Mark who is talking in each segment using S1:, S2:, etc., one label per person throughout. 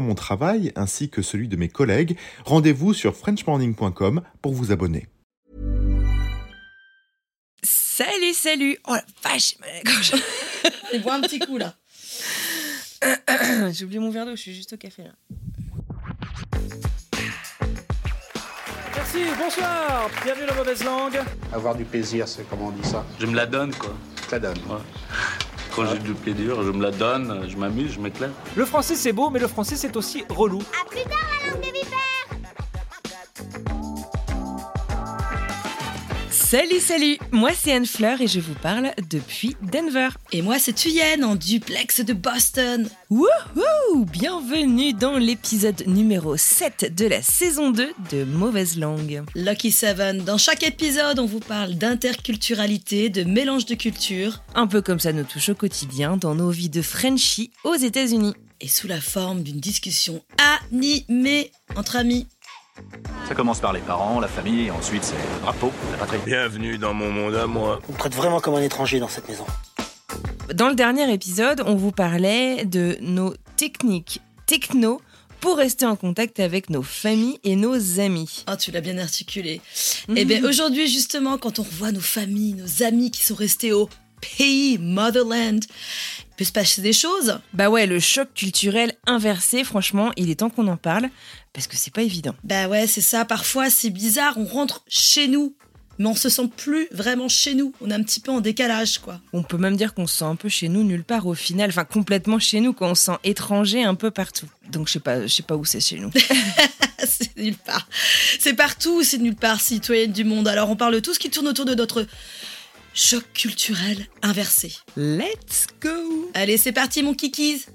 S1: mon travail ainsi que celui de mes collègues, rendez-vous sur frenchmorning.com pour vous abonner.
S2: Salut, salut Oh la vache,
S3: Et bois un petit coup là.
S2: J'ai oublié mon verre d'eau, je suis juste au café là.
S4: Merci, bonsoir, bienvenue dans Mauvaise Langue.
S5: Avoir du plaisir, c'est comment on dit ça?
S6: Je me la donne, quoi.
S5: Ça donne.
S6: Ouais. Quand j'ai du plaisir, je me la donne, je m'amuse, je m'éclaire.
S4: Le français c'est beau, mais le français c'est aussi relou.
S7: À plus tard, la langue des vipères
S2: Salut, salut Moi c'est Anne Fleur et je vous parle depuis Denver.
S3: Et moi c'est Thuyen en duplex de Boston.
S2: Wouhou Bienvenue dans l'épisode numéro 7 de la saison 2 de Mauvaise Langue.
S3: Lucky Seven, dans chaque épisode on vous parle d'interculturalité, de mélange de cultures.
S2: Un peu comme ça nous touche au quotidien dans nos vies de Frenchie aux États-Unis.
S3: Et sous la forme d'une discussion animée entre amis.
S8: Ça commence par les parents, la famille, et ensuite c'est le drapeau, la patrie.
S6: Bienvenue dans mon monde à moi.
S9: On me traite vraiment comme un étranger dans cette maison.
S2: Dans le dernier épisode, on vous parlait de nos techniques techno pour rester en contact avec nos familles et nos amis.
S3: Oh, tu l'as bien articulé. Eh bien, aujourd'hui, justement, quand on revoit nos familles, nos amis qui sont restés au pays, motherland, il peut se passer des choses.
S2: Bah ouais, le choc culturel inversé, franchement, il est temps qu'on en parle parce que c'est pas évident.
S3: Bah ouais, c'est ça. Parfois, c'est bizarre. On rentre chez nous, mais on se sent plus vraiment chez nous. On est un petit peu en décalage, quoi.
S2: On peut même dire qu'on se sent un peu chez nous nulle part au final, enfin complètement chez nous, quoi. On se sent étranger un peu partout. Donc je sais pas, je sais pas où c'est chez nous.
S3: c'est nulle part. C'est partout, c'est nulle part, citoyenne du monde. Alors on parle de tout ce qui tourne autour de notre choc culturel inversé.
S2: Let's go
S3: Allez, c'est parti, mon kikis.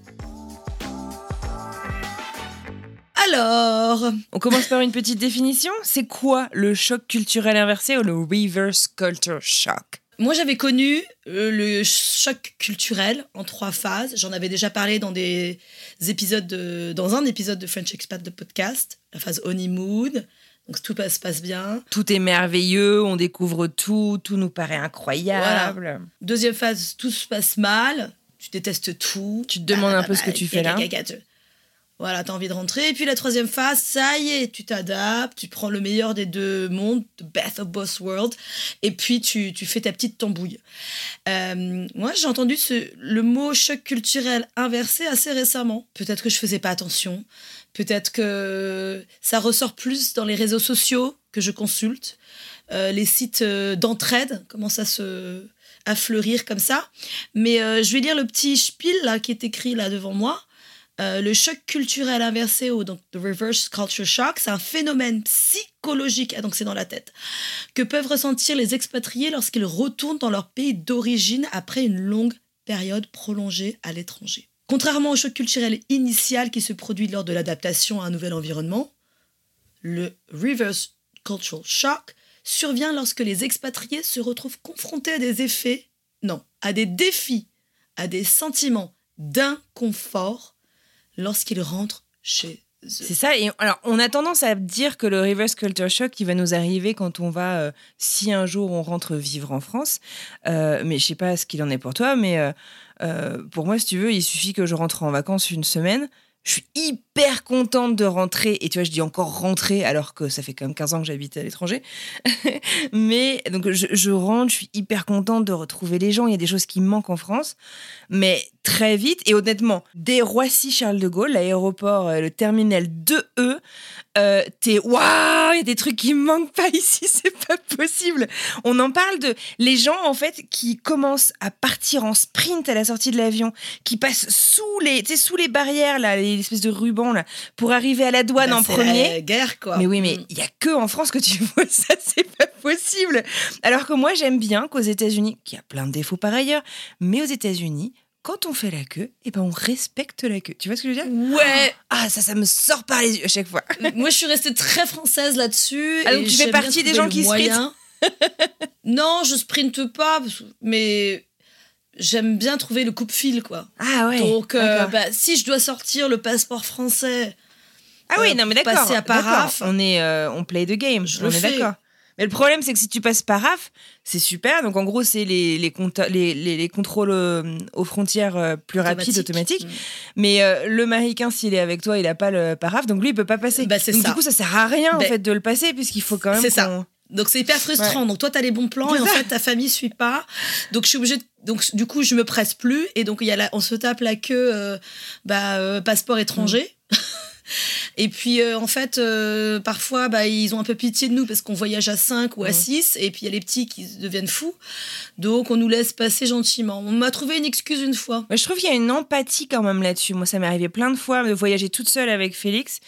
S3: Alors,
S2: On commence par une petite définition. C'est quoi le choc culturel inversé ou le reverse culture shock?
S3: Moi j'avais connu euh, le choc culturel en trois phases. J'en avais déjà parlé dans des épisodes de, dans un épisode de French Expat de podcast, la phase honeymoon. Donc tout passe, passe bien.
S2: Tout est merveilleux, on découvre tout, tout nous paraît incroyable.
S3: Deuxième phase, tout se passe mal. Tu détestes tout.
S2: Tu te demandes un peu ce que tu fais là.
S3: Voilà, t'as envie de rentrer. Et puis la troisième phase, ça y est, tu t'adaptes, tu prends le meilleur des deux mondes, the best of both worlds, et puis tu, tu fais ta petite tambouille. Euh, moi, j'ai entendu ce, le mot choc culturel inversé assez récemment. Peut-être que je faisais pas attention. Peut-être que ça ressort plus dans les réseaux sociaux que je consulte. Euh, les sites euh, d'entraide commencent à se à fleurir comme ça. Mais euh, je vais lire le petit spiel là qui est écrit là devant moi. Le choc culturel inversé ou donc the reverse culture shock, c'est un phénomène psychologique, ah, donc c'est dans la tête, que peuvent ressentir les expatriés lorsqu'ils retournent dans leur pays d'origine après une longue période prolongée à l'étranger. Contrairement au choc culturel initial qui se produit lors de l'adaptation à un nouvel environnement, le reverse cultural shock survient lorsque les expatriés se retrouvent confrontés à des effets, non, à des défis, à des sentiments d'inconfort lorsqu'ils rentrent chez eux.
S2: C'est ça. Et alors, on a tendance à dire que le reverse culture shock, il va nous arriver quand on va, euh, si un jour on rentre vivre en France. Euh, mais je sais pas ce qu'il en est pour toi, mais euh, euh, pour moi, si tu veux, il suffit que je rentre en vacances une semaine. Je suis hyper contente de rentrer. Et tu vois, je dis encore rentrer alors que ça fait quand même 15 ans que j'habite à l'étranger. mais donc, je, je rentre, je suis hyper contente de retrouver les gens. Il y a des choses qui me manquent en France. Mais très vite, et honnêtement, dès Roissy-Charles de Gaulle, l'aéroport, euh, le terminal 2E, euh, t'es waouh, il y a des trucs qui manquent pas ici, c'est pas possible. On en parle de les gens en fait qui commencent à partir en sprint à la sortie de l'avion, qui passent sous les, sous les barrières là, les espèces de rubans là, pour arriver à la douane
S3: Bah,
S2: en premier.
S3: la guerre, quoi.
S2: Mais oui, mais
S3: Mm.
S2: il y a que en France que tu vois ça, c'est pas possible. Alors que moi, j'aime bien qu'aux États-Unis, qui a plein de défauts par ailleurs, mais aux États-Unis, quand on fait la queue, eh ben on respecte la queue. Tu vois ce que je veux dire?
S3: Ouais.
S2: Ah, ça, ça me sort par les yeux à chaque fois.
S3: Moi, je suis restée très française là-dessus.
S2: Ah, donc
S3: et
S2: tu fais partie des gens qui
S3: moyen. non, je sprinte pas, mais j'aime bien trouver le coupe-fil, quoi.
S2: Ah ouais.
S3: Donc, euh, bah, si je dois sortir le passeport français,
S2: ah oui,
S3: euh,
S2: non mais d'accord.
S3: passer à paraf.
S2: On est, euh, on play the game.
S3: Je
S2: on
S3: le
S2: est d'accord. Mais le problème, c'est que si tu passes paraf, c'est super. Donc en gros, c'est les, les, contrôles euh, aux frontières euh, plus rapides,
S3: automatique.
S2: automatiques. Mais euh, le Marocain, s'il est avec toi, il a pas le paraf, donc lui, il peut pas passer.
S3: Bah,
S2: donc du coup, ça sert à rien en
S3: Ben,
S2: fait de le passer puisqu'il faut quand même.
S3: c'est ça. Donc c'est hyper frustrant. Donc toi, tu as les bons plans et en fait, ta famille suit pas. Donc je suis obligée de- Donc du coup, je me presse plus et donc il y a la- on se tape la queue euh, bah, euh, passeport étranger. Et puis euh, en fait, euh, parfois, bah, ils ont un peu pitié de nous parce qu'on voyage à 5 ou à 6 et puis il y a les petits qui deviennent fous. Donc on nous laisse passer gentiment. On m'a trouvé une excuse une fois.
S2: Ouais, je trouve qu'il y a une empathie quand même là-dessus. Moi, ça m'est arrivé plein de fois de voyager toute seule avec Félix.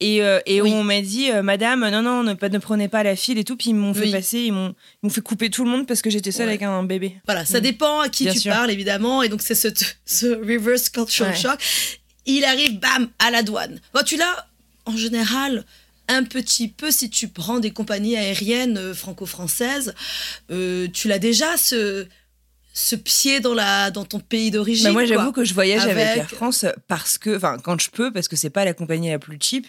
S2: Et, euh, et
S3: Oui.
S2: on m'a dit, euh, Madame, non, non, ne, prenez pas la file et tout. Puis ils m'ont fait passer, ils m'ont fait couper tout le monde parce que j'étais seule
S3: Ouais.
S2: avec un bébé.
S3: Voilà, ça
S2: Mm.
S3: dépend à qui
S2: Bien
S3: tu
S2: sûr.
S3: parles, évidemment. Et donc, c'est ce, ce reverse cultural
S2: Ouais.
S3: shock. Il arrive, bam, à la douane. Tu l'as, en général, un petit peu, si tu prends des compagnies aériennes euh, franco-françaises, euh, tu l'as déjà, ce, ce pied dans, la, dans ton pays d'origine.
S2: Bah, moi, j'avoue que je voyage avec...
S3: Avec-
S2: Air France parce que, enfin, quand je peux, parce que c'est pas la compagnie la plus cheap,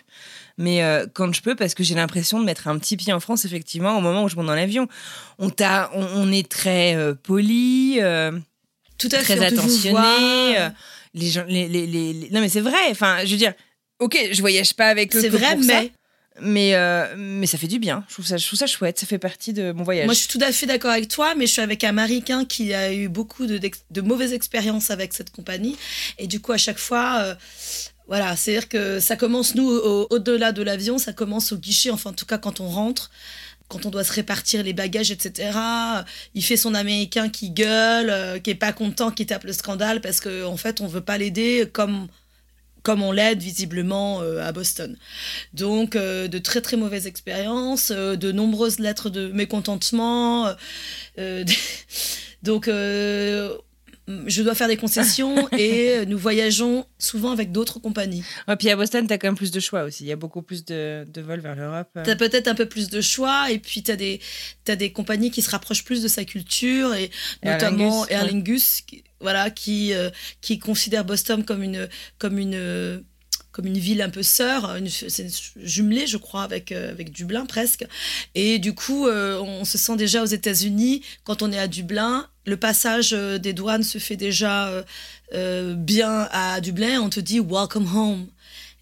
S2: mais euh, quand je peux, parce que j'ai l'impression de mettre un petit pied en France, effectivement, au moment où je monte dans l'avion. On, t'a- on, on est très euh, poli.
S3: Tout à
S2: très
S3: fait,
S2: attentionné. les gens, les, les, les- les- Non, mais c'est vrai. Enfin, je veux dire, ok, je voyage pas avec eux.
S3: C'est vrai,
S2: pour ça,
S3: mais
S2: mais, euh, mais ça fait du bien. Je trouve ça, je trouve ça chouette. Ça fait partie de mon voyage.
S3: moi, je suis tout à fait d'accord avec toi, mais je suis avec un Américain qui a eu beaucoup de, de mauvaises expériences avec cette compagnie. Et du coup, à chaque fois, euh, voilà, c'est-à-dire que ça commence, nous, au- au-delà de l'avion, ça commence au guichet, enfin, en tout cas, quand on rentre. Quand on doit se répartir les bagages, etc., il fait son américain qui gueule, euh, qui est pas content, qui tape le scandale parce qu'en en fait, on veut pas l'aider comme, comme on l'aide visiblement euh, à Boston. Donc, euh, de très très mauvaises expériences, euh, de nombreuses lettres de mécontentement. donc, je dois faire des concessions et nous voyageons souvent avec d'autres compagnies.
S2: Ouais, puis à Boston, t'as quand même plus de choix aussi. Il y a beaucoup plus de, de vols vers l'Europe.
S3: Tu as peut-être un peu plus de choix et puis tu as des, t'as des compagnies qui se rapprochent plus de sa culture et notamment
S2: Lingus,
S3: Air. Lingus, voilà, qui, euh, qui considère Boston comme une, comme une, comme une ville un peu sœur, une- c'est jumelé, je crois, avec, euh, avec Dublin presque. Et du coup, euh, on se sent déjà aux États-Unis, quand on est à Dublin, le passage des douanes se fait déjà bien à Dublin, on te dit Welcome home.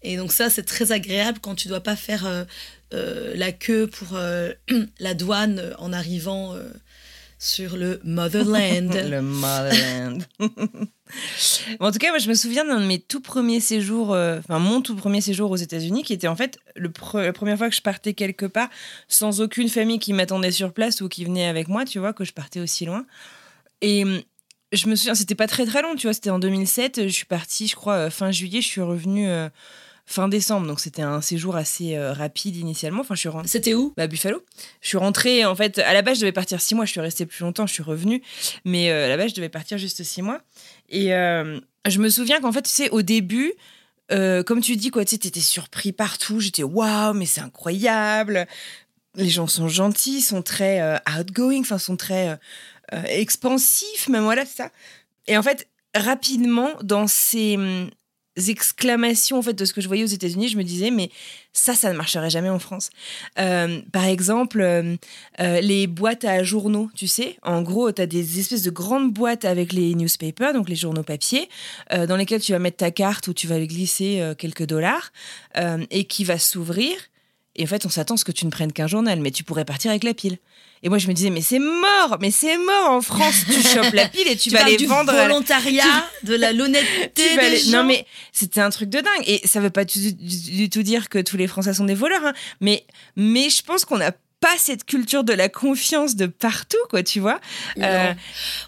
S3: Et donc ça, c'est très agréable quand tu dois pas faire la queue pour la douane en arrivant sur le motherland.
S2: Le motherland. En tout cas, moi, je me souviens d'un de mes tout premiers séjours, euh, enfin mon tout premier séjour aux États-Unis, qui était en fait la première fois que je partais quelque part sans aucune famille qui m'attendait sur place ou qui venait avec moi, tu vois, que je partais aussi loin. Et hum, je me souviens, c'était pas très très long, tu vois, c'était en 2007. Je suis partie, je crois, euh, fin juillet, je suis revenue euh, fin décembre, donc c'était un séjour assez euh, rapide initialement. Enfin, je suis rentrée.
S3: C'était où?
S2: Bah, Buffalo. Je suis rentrée, en fait, à la base, je devais partir six mois. Je suis restée plus longtemps, je suis revenue. Mais euh, à la base, je devais partir juste six mois. Et euh, je me souviens qu'en fait, tu sais, au début, comme tu dis, quoi, tu sais, t'étais surpris partout. J'étais waouh, mais c'est incroyable. Les gens sont gentils, sont très outgoing, enfin, sont très expansifs, même voilà, c'est ça. Et en fait, rapidement, dans ces hum, exclamations en fait de ce que je voyais aux États-Unis, je me disais mais ça, ça ne marcherait jamais en France. Euh, par exemple, euh, euh, les boîtes à journaux, tu sais, en gros, tu as des espèces de grandes boîtes avec les newspapers, donc les journaux papier, dans lesquels tu vas mettre ta carte ou tu vas glisser quelques dollars et qui va s'ouvrir. Et en fait, on s'attend à ce que tu ne prennes qu'un journal, mais tu pourrais partir avec la pile. Et moi, je me disais, mais c'est mort, mais c'est mort en France. Tu chopes la pile et tu,
S3: Tu
S2: vas les
S3: du
S2: vendre. la-
S3: volontariat, de la l'honnêteté des gens.
S2: Non mais c'était un truc de dingue et ça veut pas du, du- du tout dire que tous les Français sont des voleurs, hein. mais mais je pense qu'on a pas cette culture de la confiance de partout, quoi, tu vois.
S3: Euh,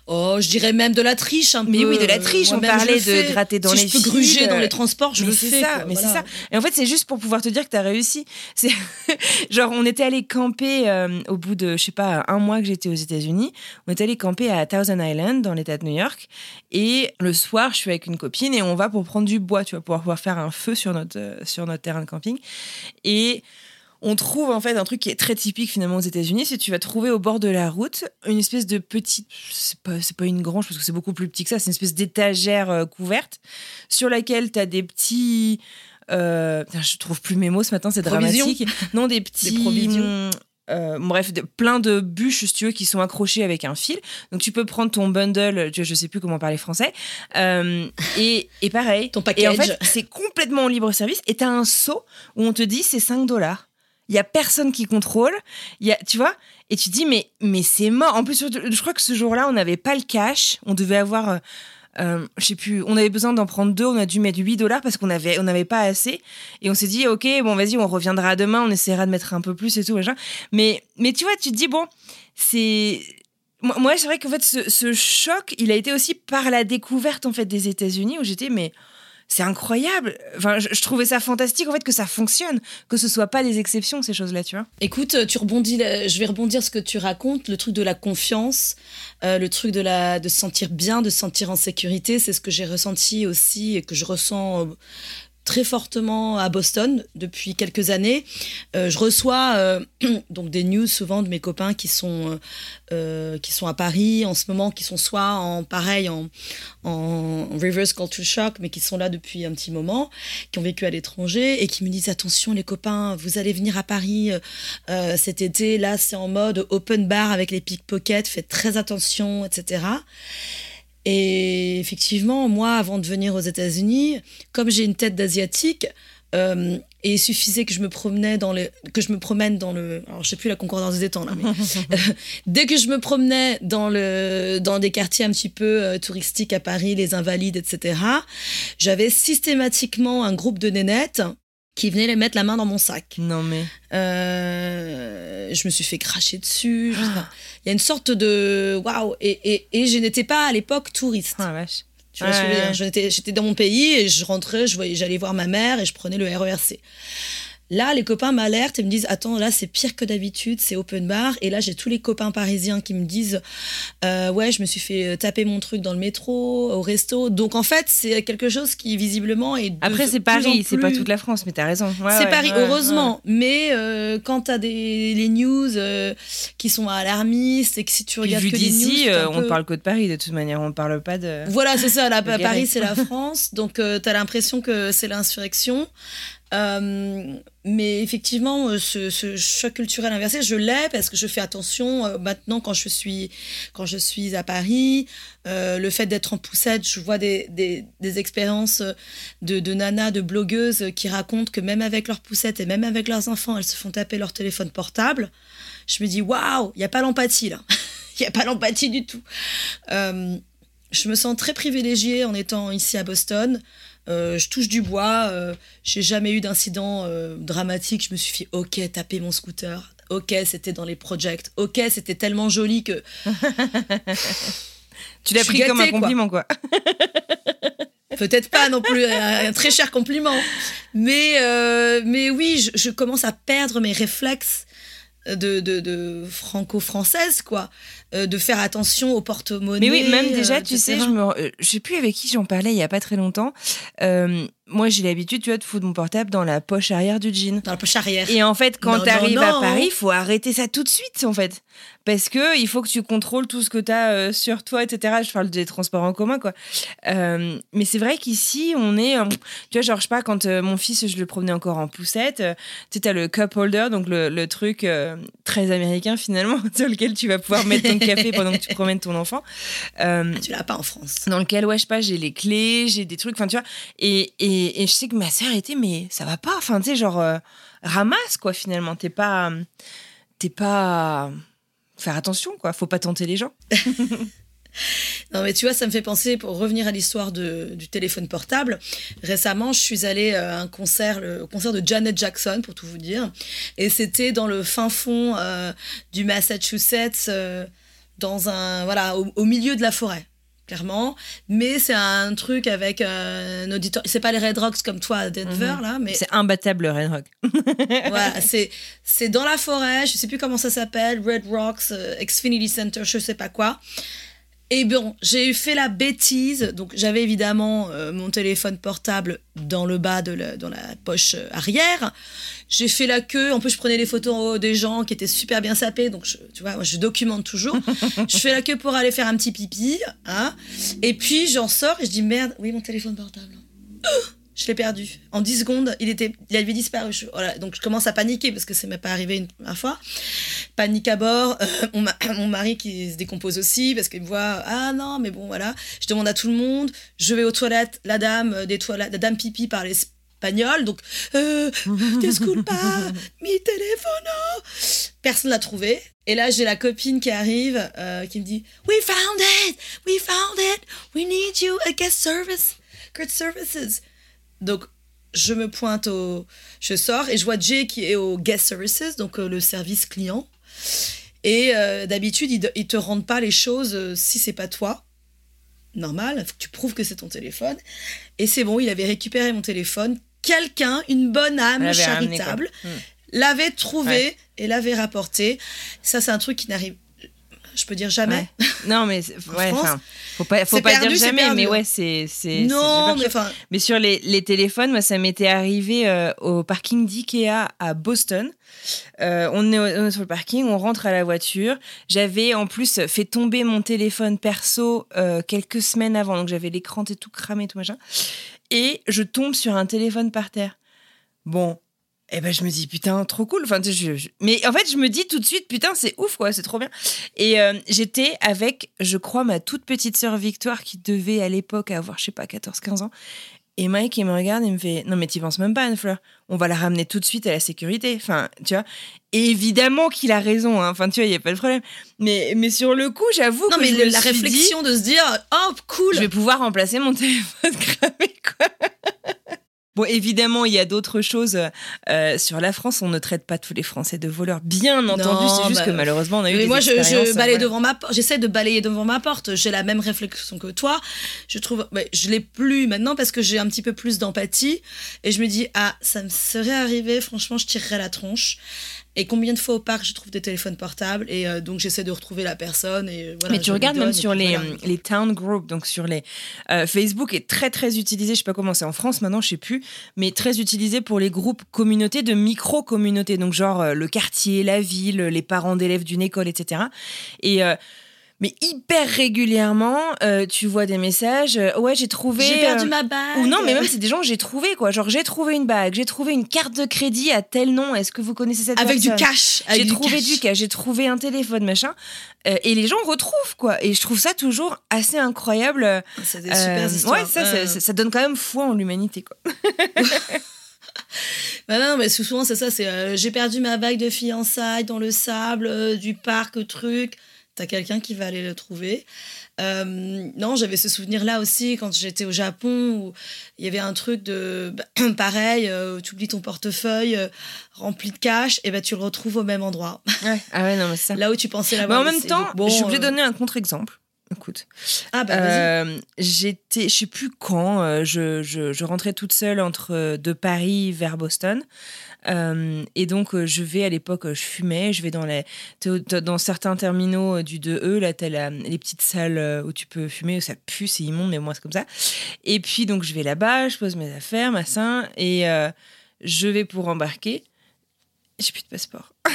S3: oh, je dirais même de la triche un
S2: mais
S3: peu.
S2: oui, de la triche. On parlait de gratter dans
S3: si
S2: les
S3: je peux gruger dans
S2: euh,
S3: les transports, je
S2: mais
S3: le
S2: c'est
S3: fais.
S2: ça,
S3: quoi,
S2: mais
S3: voilà.
S2: c'est ça. Et en fait, c'est juste pour pouvoir te dire que tu as réussi. C'est genre, on était allé camper euh, au bout de, je sais pas, un mois que j'étais aux États-Unis. On était allé camper à Thousand Island, dans l'État de New York. Et le soir, je suis avec une copine et on va pour prendre du bois, tu vois, pour pouvoir faire un feu sur notre, euh, sur notre terrain de camping. Et on trouve en fait un truc qui est très typique finalement aux États-Unis, c'est que tu vas trouver au bord de la route une espèce de petite, c'est pas, c'est pas une grange parce que c'est beaucoup plus petit que ça, c'est une espèce d'étagère euh, couverte sur laquelle tu as des petits. Euh, putain, je trouve plus mes mots ce matin, c'est
S3: Provisions
S2: dramatique. Non, des petits.
S3: provisions
S2: euh, bref, de- plein de bûches, si tu veux, qui sont accrochées avec un fil. Donc tu peux prendre ton bundle, vois, je sais plus comment parler français. Euh, et, et pareil.
S3: Ton
S2: Et en
S3: package.
S2: fait, c'est complètement en libre service. Et tu as un seau où on te dit c'est 5 dollars. Il y a personne qui contrôle. Y a, tu vois Et tu dis, mais, mais c'est mort. En plus, je crois que ce jour-là, on n'avait pas le cash. On devait avoir. euh, euh, je sais plus, on avait besoin d'en prendre deux, on a dû mettre 8 dollars parce qu'on avait, on n'avait pas assez. Et on s'est dit, ok, bon, vas-y, on reviendra demain, on essaiera de mettre un peu plus et tout. Mais, mais tu vois, tu te dis, bon, c'est. Moi, moi, c'est vrai qu'en fait, ce, ce choc, il a été aussi par la découverte en fait des États-Unis où j'étais, mais c'est incroyable. Enfin, je, trouvais ça fantastique en fait que ça fonctionne, que ce soit pas des exceptions ces choses-là, tu vois.
S3: Écoute, tu rebondis, je vais rebondir ce que tu racontes, le truc de la confiance, euh, le truc de, la, de se sentir bien, de se sentir en sécurité, c'est ce que j'ai ressenti aussi et que je ressens euh, très fortement à Boston depuis quelques années. Euh, je reçois euh, donc des news souvent de mes copains qui sont, euh, qui sont à Paris en ce moment, qui sont soit en pareil en, reverse culture shock, mais qui sont là depuis un petit moment, qui ont vécu à l'étranger et qui me disent attention les copains, vous allez venir à Paris cet été, là c'est en mode open bar avec les pickpockets, faites très attention, etc. Et effectivement, moi, avant de venir aux États-Unis, comme j'ai une tête d'asiatique, euh, et il suffisait que je me promenais dans le, que je me promène dans le, alors je sais plus la concordance des temps là, mais euh, dès que je me promenais dans le, dans des quartiers un petit peu euh, touristiques à Paris, les Invalides, etc., j'avais systématiquement un groupe de nénettes qui venaient les mettre la main dans mon sac.
S2: Non mais.
S3: Euh, je me suis fait cracher dessus. enfin, Il y a une sorte de waouh et, et, et je n'étais pas à l'époque touriste.
S2: Ah vache.
S3: Tu vois J'étais dans mon pays et je rentrais, je voyais, j'allais voir ma mère et je prenais le RERC. Là, les copains m'alertent et me disent Attends, là, c'est pire que d'habitude, c'est open bar. Et là, j'ai tous les copains parisiens qui me disent euh, Ouais, je me suis fait taper mon truc dans le métro, au resto. Donc, en fait, c'est quelque chose qui, visiblement, est.
S2: Après c'est Paris, c'est pas toute la France, mais t'as raison. Ouais,
S3: c'est
S2: ouais,
S3: Paris,
S2: ouais,
S3: heureusement. Mais euh, quand t'as des les news euh, qui sont alarmistes et que si tu.
S2: Puis
S3: regardes
S2: vu
S3: que les news,
S2: d'ici, euh, on
S3: peu-
S2: parle que de Paris de toute manière, on parle pas de.
S3: Voilà, c'est ça.
S2: Guéret.
S3: Paris, c'est la France. Donc, t'as l'impression que c'est l'insurrection. Euh, mais effectivement, euh, ce, ce choc culturel inversé, je l'ai parce que je fais attention euh, maintenant quand je suis, quand je suis à Paris. le fait d'être en poussette, je vois des, des, expériences de, de nanas, de blogueuses qui racontent que même avec leurs poussettes et même avec leurs enfants, elles se font taper leur téléphone portable. Je me dis, waouh, il n'y a pas l'empathie là. Il n'y a pas l'empathie du tout. Je me sens très privilégiée en étant ici à Boston. Euh, je touche du bois. Euh, j'ai jamais eu d'incident euh, dramatique. Je me suis fait OK, taper mon scooter. OK, c'était dans les projects. OK, c'était tellement joli que
S2: Tu l'as pris comme un
S3: quoi.
S2: compliment quoi.
S3: peut-être pas non plus un, très cher compliment. Mais, euh, mais oui, je, je commence à perdre mes réflexes de, de, de franco-française, quoi. Euh, de faire attention au porte-monnaie.
S2: Mais oui, même déjà,
S3: euh,
S2: tu
S3: etc.
S2: sais, je me, euh, je sais plus avec qui j'en parlais il y a pas très longtemps. Euh, moi, j'ai l'habitude, tu vois, de foutre mon portable dans la poche arrière du jean.
S3: Dans la poche arrière.
S2: Et en fait, quand tu arrives à. Paris, il faut arrêter ça tout de suite, en fait. Parce que il faut que tu contrôles tout ce que tu as sur toi, etc. Je parle des transports en commun, quoi. Mais c'est vrai qu'ici, on est. tu vois, genre, je sais pas, quand mon fils, je le promenais encore en poussette, tu sais, t'as le cup holder, donc le, le truc très américain, finalement, sur lequel tu vas pouvoir mettre ton café pendant que tu promènes ton enfant. Euh,
S3: Ah, tu l'as pas en France.
S2: dans lequel, ouais, je sais pas, j'ai les clés, j'ai des trucs, enfin, tu vois. Et, et, et je sais que ma sœur était, mais ça va pas, enfin, tu sais, genre, euh, ramasse, quoi, finalement. T'es pas. euh, T'es pas. Faire attention, quoi. Faut pas tenter les gens.
S3: Non, mais tu vois, ça me fait penser, pour revenir à l'histoire du téléphone portable, récemment, je suis allée à un concert, le concert de Janet Jackson, pour tout vous dire, et c'était dans le fin fond euh, du Massachusetts, euh, dans un, voilà, au, au milieu de la forêt. Clairement, mais c'est un truc avec euh, un auditeur. C'est pas les Red Rocks comme toi à Denver, là, mais
S2: C'est imbattable le Red Rock.
S3: voilà, c'est c'est dans la forêt, je sais plus comment ça s'appelle, Red Rocks, euh, Xfinity Center, je sais pas quoi. Et bon, j'ai fait la bêtise, donc j'avais évidemment euh, mon téléphone portable dans le bas de la, dans la poche euh, arrière. J'ai fait la queue, en plus je prenais les photos des gens qui étaient super bien sapés, donc je- tu vois, moi je documente toujours. je fais la queue pour aller faire un petit pipi, hein. Et puis j'en sors et je dis merde, oui mon téléphone portable. Je l'ai perdu. En 10 secondes, il, était, il avait disparu. Voilà, donc je commence à paniquer parce que ça m'est pas arrivé une première fois. Panique à bord. Euh, mon, ma- mon mari qui se décompose aussi parce qu'il me voit. Ah non, mais bon, voilà. Je demande à tout le monde. Je vais aux toilettes. La dame euh, des toilettes, la dame pipi par l'espagnol. Donc, euh, disculpa, mi téléfono. Personne l'a trouvé. Et là, j'ai la copine qui arrive euh, qui me dit We found it! We found it! We need you a guest service. Good services. Donc, je me pointe au. Je sors et je vois Jay qui est au guest services, donc euh, le service client. Et euh, d'habitude, ils, ils te rendent pas les choses euh, si c'est pas toi. Normal, faut que tu prouves que c'est ton téléphone. Et c'est bon, il avait récupéré mon téléphone. Quelqu'un, une bonne âme charitable,
S2: Hmm.
S3: l'avait trouvé
S2: Ouais.
S3: et l'avait rapporté. Ça, c'est un truc qui n'arrive, je peux dire jamais.
S2: Ouais. Non, mais ouais, faut pas, faut
S3: c'est
S2: pas
S3: perdu,
S2: dire jamais,
S3: perdu.
S2: mais ouais, c'est.
S3: Non, mais enfin,
S2: Mais sur les, les téléphones, moi, ça m'était arrivé euh, au parking d'IKEA à Boston. Euh, on, est, on est sur le parking, on rentre à la voiture. J'avais en plus fait tomber mon téléphone perso euh, quelques semaines avant, donc j'avais l'écran et tout cramé, tout machin. Et je tombe sur un téléphone par terre. Bon. Eh ben, je me dis, putain, trop cool. Enfin, je- je- Mais en fait, je me dis tout de suite, putain, c'est ouf, quoi, c'est trop bien. Et euh, j'étais avec, je crois, ma toute petite sœur Victoire qui devait à l'époque avoir, je sais pas, 14-15 ans. Et Mike, il me regarde et me fait Non, mais tu penses même pas, Anne-Fleur. On va la ramener tout de suite à la sécurité. Enfin, tu vois. Et évidemment qu'il a raison. hein. Enfin, tu vois, il n'y a pas de problème. Mais, mais sur le coup, j'avoue
S3: non,
S2: que
S3: mais
S2: je
S3: le-
S2: me
S3: la
S2: suis dit,
S3: réflexion de se dire, oh, cool.
S2: je vais pouvoir remplacer mon téléphone cramé, quoi. Bon, évidemment, il y a d'autres choses. euh, sur la France, on ne traite pas tous les Français de voleurs. Bien entendu, c'est juste
S3: bah,
S2: que malheureusement, on a eu
S3: Mais
S2: des
S3: moi, je, balaye
S2: voilà.
S3: devant ma porte. J'essaie de balayer devant ma porte. J'ai la même réflexion que toi. Je trouve, ouais, je l'ai plus maintenant parce que j'ai un petit peu plus d'empathie et je me dis ah, ça me serait arrivé. Franchement, je tirerais la tronche. Et combien de fois au parc je trouve des téléphones portables et euh, donc j'essaie de retrouver la personne et euh, voilà.
S2: Mais tu regardes même
S3: donne,
S2: sur les,
S3: voilà.
S2: les town groups, donc sur les euh, Facebook est très très utilisé. Je sais pas comment c'est en France maintenant, je sais plus, mais très utilisé pour les groupes communautés de micro communautés, donc genre euh, le quartier, la ville, les parents d'élèves d'une école, etc. Et euh, mais hyper régulièrement, euh, tu vois des messages. euh, ouais, j'ai trouvé.
S3: J'ai perdu
S2: euh,
S3: ma bague.
S2: ou non, mais même c'est des gens j'ai trouvé quoi. Genre j'ai trouvé une bague, j'ai trouvé une carte de crédit à tel nom. Est-ce que vous connaissez cette
S3: avec du cash.
S2: j'ai trouvé
S3: cash.
S2: du cas, j'ai trouvé un téléphone, machin. Et les gens retrouvent, quoi. Et je trouve ça toujours assez incroyable.
S3: C'est des super histoires.
S2: ouais, ça, ça, ça- ça donne quand même foi en l'humanité, quoi.
S3: Bah non, mais souvent c'est ça, c'est euh, j'ai perdu ma bague de fiançailles dans le sable euh, du parc, truc. T'as quelqu'un qui va aller le trouver. Euh, non, j'avais ce souvenir-là aussi quand j'étais au Japon où il y avait un truc de bah, pareil, euh, tu oublies ton portefeuille euh, rempli de cash, et ben tu le retrouves au même endroit.
S2: Ah ouais, non, mais ça.
S3: Là où tu pensais
S2: Mais
S3: l'avoir
S2: en même temps,
S3: Donc, bon,
S2: je suis obligée de
S3: euh,
S2: donner un contre-exemple. Écoute,
S3: Ah bah
S2: j'étais, je sais plus quand, je, je, je rentrais toute seule entre de Paris vers Boston. Euh, et donc, euh, je vais à l'époque, euh, je fumais, je vais dans, les, dans certains terminaux du 2E, là, t'as la- les petites salles où tu peux fumer, où ça pue, c'est immonde, mais moi, c'est comme ça. Et puis, donc, je vais là-bas, je pose mes affaires, machin, et euh, je vais pour embarquer. J'ai plus de passeport.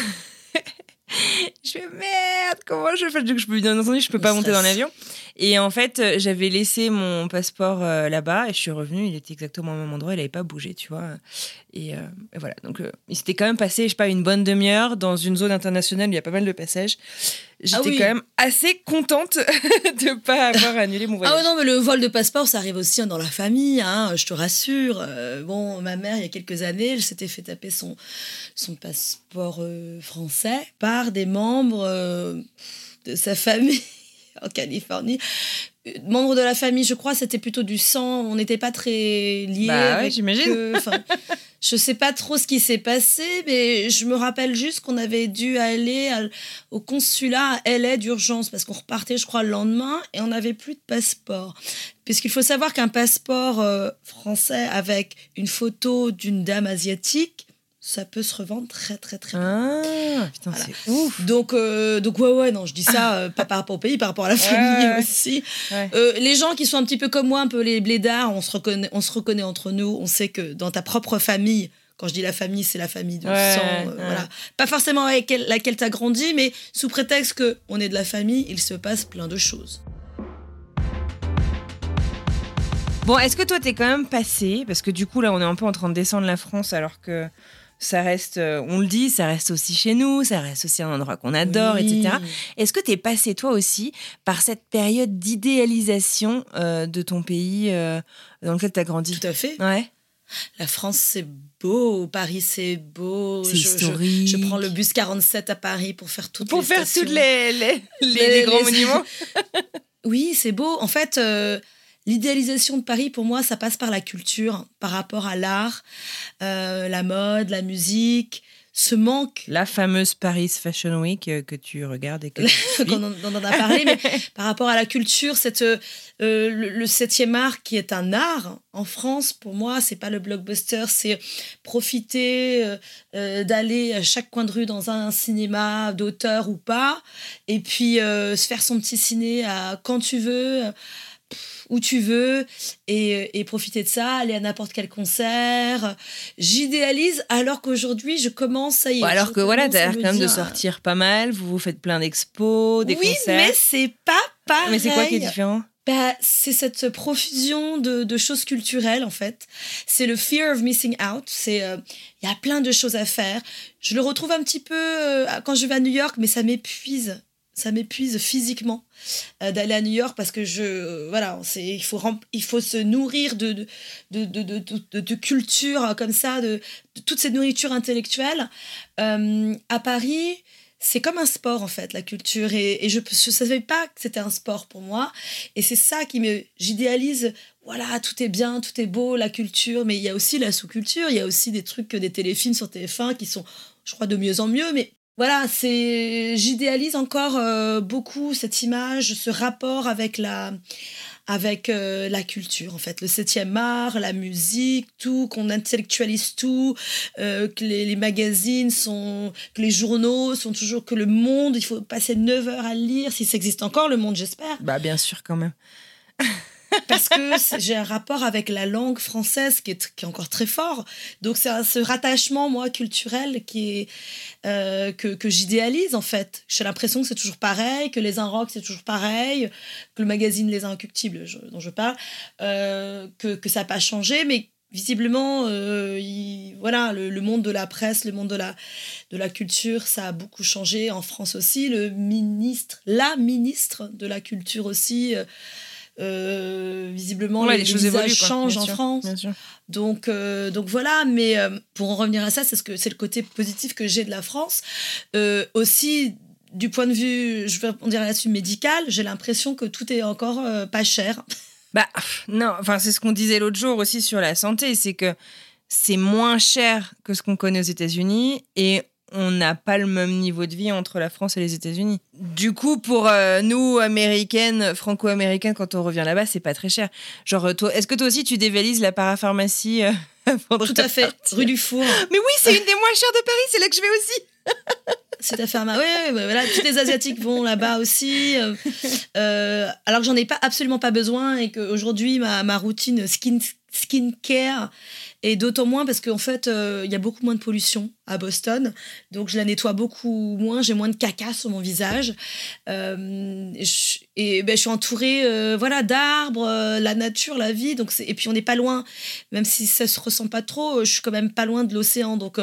S2: je fais merde, comment je fais? Donc, je peux, bien entendu, je peux pas monter dans l'avion. Et en fait, euh, j'avais laissé mon passeport euh, là-bas et je suis revenue. Il était exactement au même endroit. Il n'avait pas bougé, tu vois. Et, euh, et voilà. Donc, euh, il s'était quand même passé, je sais pas, une bonne demi-heure dans une zone internationale où il y a pas mal de passages. J'étais
S3: Ah oui.
S2: quand même assez contente de pas avoir annulé mon voyage.
S3: Ah non, mais le vol de passeport, ça arrive aussi hein, dans la famille, hein, je te rassure. Bon, ma mère, il y a quelques années, elle s'était fait taper son, son passeport français par des membres de sa famille. en Californie. Euh, Membre de la famille, je crois, c'était plutôt du sang. On n'était pas très liés.
S2: Bah ouais, j'imagine.
S3: Enfin, je sais pas trop ce qui s'est passé, mais je me rappelle juste qu'on avait dû aller à- au consulat à LA d'urgence parce qu'on repartait, je crois, le lendemain et on n'avait plus de passeport. Puisqu'il faut savoir qu'un passeport euh, français avec une photo d'une dame asiatique, ça peut se revendre très très très bien.
S2: Ah, putain,
S3: Voilà.
S2: c'est ouf.
S3: Donc, euh, donc ouais, ouais, non, je dis ça euh, pas par rapport au pays, par rapport à la famille
S2: ouais,
S3: aussi.
S2: Ouais.
S3: Euh, les gens qui sont un petit peu comme moi, un peu les blédards, on se reconnaît, on se reconnaît entre nous. On sait que dans ta propre famille, quand je dis la famille, c'est la famille de
S2: Ouais,
S3: sang, voilà. Pas forcément avec laquelle- laquelle tu as grandi, mais sous prétexte que on est de la famille, il se passe plein de choses.
S2: Bon, est-ce que toi, t'es quand même passé? Parce que du coup, là, on est un peu en train de descendre la France alors que ça reste, euh, on le dit, ça reste aussi chez nous, ça reste aussi un endroit qu'on adore,
S3: Oui.
S2: etc. Est-ce que t'es passé, toi aussi, par cette période d'idéalisation euh, de ton pays euh, dans lequel t'as grandi?
S3: Tout à fait.
S2: Ouais.
S3: La France, c'est beau. Paris, c'est beau.
S2: C'est
S3: Je- je-
S2: historique.
S3: Je, prends le bus 47 à Paris pour faire toutes
S2: Pour
S3: les
S2: faire toutes les, les, les-
S3: Les-
S2: les grands monuments
S3: Oui, c'est beau. En fait, euh, l'idéalisation de Paris, pour moi, ça passe par la culture, par rapport à l'art, euh, la mode, la musique, ce manque
S2: La fameuse Paris Fashion Week euh, que tu regardes et que tu suis.
S3: qu'on en, on a parlé, mais par rapport à la culture, cette, euh, le, le septième art qui est un art en France, pour moi, c'est pas le blockbuster, c'est profiter euh, d'aller à chaque coin de rue dans un cinéma d'auteur ou pas, et puis euh, se faire son petit ciné à quand tu veux. Euh, où tu veux et, et profiter de ça, aller à n'importe quel concert. J'idéalise alors qu'aujourd'hui, je commence, ça y est.
S2: Bon, alors que voilà, t'as
S3: à
S2: l'air quand même de sortir pas mal, vous vous faites plein d'expos, des
S3: oui,
S2: concerts.
S3: mais c'est pas pareil.
S2: Mais c'est quoi qui est différent?
S3: Bah, c'est cette profusion de, de choses culturelles, en fait. C'est le fear of missing out. C'est, euh, il y a plein de choses à faire. Je le retrouve un petit peu euh, quand je vais à New York, mais ça m'épuise. Ça m'épuise physiquement euh, d'aller à New York parce que je, euh, voilà, c'est, il faut, il faut se nourrir de, de, de, de, de, culture euh, comme ça, de, toute cette nourriture intellectuelle. Euh, à Paris, c'est comme un sport en fait, la culture. Et, et je ne savais pas que c'était un sport pour moi. Et c'est ça qui me. J'idéalise, voilà, tout est bien, tout est beau, la culture, mais il y a aussi la sous-culture, il y a aussi des trucs, des téléfilms sur TF1 qui sont, je crois, de mieux en mieux. Mais voilà, c'est. J'idéalise encore euh, beaucoup cette image, ce rapport avec la avec euh, la culture en fait le septième art la musique tout qu'on intellectualise tout euh, que les, les magazines sont que les journaux sont toujours que le monde il faut passer 9 heures à lire si ça existe encore le monde j'espère
S2: Bah bien sûr quand même.
S3: parce que j'ai un rapport avec la langue française qui est, qui est encore très fort. Donc c'est ce rattachement, moi, culturel qui est, euh, que, que j'idéalise, en fait. J'ai l'impression que c'est toujours pareil, que les Inrocks, c'est toujours pareil, que le magazine Les Incuctibles, je- dont je parle, euh, que, que ça n'a pas changé, mais visiblement, euh, il- voilà, le, monde de la presse, le monde de la, de la culture, ça a beaucoup changé en France aussi. Le ministre, la ministre de la culture aussi, visiblement,
S2: Ouais,
S3: les,
S2: les choses évoluent,
S3: changent en
S2: sûr,
S3: France. Donc, euh, donc voilà, mais euh, pour en revenir à ça, c'est ce que le côté positif que j'ai de la France. Euh, aussi, du point de vue, je vais dire là-dessus médical, j'ai l'impression que tout est encore euh, pas cher.
S2: Bah non, enfin c'est ce qu'on disait l'autre jour aussi sur la santé, c'est que c'est moins cher que ce qu'on connaît aux États-Unis et on n'a pas le même niveau de vie entre la France et les États-Unis. Du coup, pour euh, nous, américaines, franco-américaines, quand on revient là-bas, c'est pas très cher. Genre, est-ce que toi aussi tu dévalises la parapharmacie euh, avant de
S3: Tout à fait, rue du Four.
S2: Mais oui, c'est une des moins chères de Paris, c'est là que je vais aussi.
S3: C'est à faire ma. Ouais, ouais, ouais, voilà, tous les Asiatiques vont là-bas aussi. euh, euh, alors que j'en ai pas absolument pas besoin et qu'aujourd'hui, ma, ma routine skin, skincare est d'autant moins parce qu'en fait, euh, il y a beaucoup moins de pollution à Boston. Donc, je la nettoie beaucoup moins. J'ai moins de caca sur mon visage. Euh, je- et ben, je suis entourée euh, voilà, d'arbres, la nature, la vie. Donc et puis, on n'est pas loin, même si ça se ressent pas trop, je suis quand même pas loin de l'océan. Donc,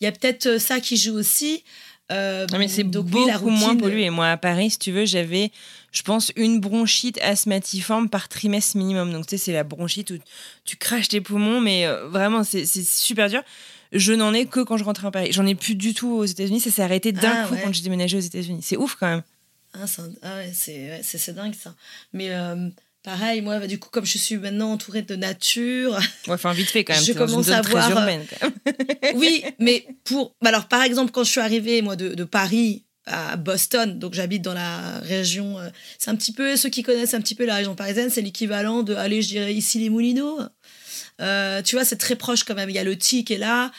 S3: il y a peut-être ça qui joue aussi.
S2: Non, mais c'est
S3: oui,
S2: beaucoup moins pollué. Moi, à Paris, si tu veux, j'avais, je pense, une bronchite asthmatiforme par trimestre minimum. Donc, tu sais, c'est la bronchite où tu craches tes poumons, mais euh, vraiment, c'est super dur. Je n'en ai que quand je rentrais à Paris. J'en ai plus du tout aux États-Unis. Ça s'est arrêté d'un
S3: Ah,
S2: coup
S3: ouais.
S2: quand j'ai déménagé aux États-Unis. C'est ouf quand même.
S3: Ah, c'est ah ouais, c'est dingue ça. Mais euh, pareil, moi, bah, du coup, comme je suis maintenant entourée de nature,
S2: Ouais, enfin, vite fait quand même.
S3: Je commence à voir,
S2: urbaine, quand même.
S3: oui, mais pour. bah alors, par exemple, quand je suis arrivée, moi, de, de Paris à Boston, donc j'habite dans la région. euh, c'est un petit peu, ceux qui connaissent un petit peu la région parisienne, c'est l'équivalent de, allez, je dirais ici les Moulineaux. Euh, tu vois, c'est très proche quand même. Il y a le TI qui est là,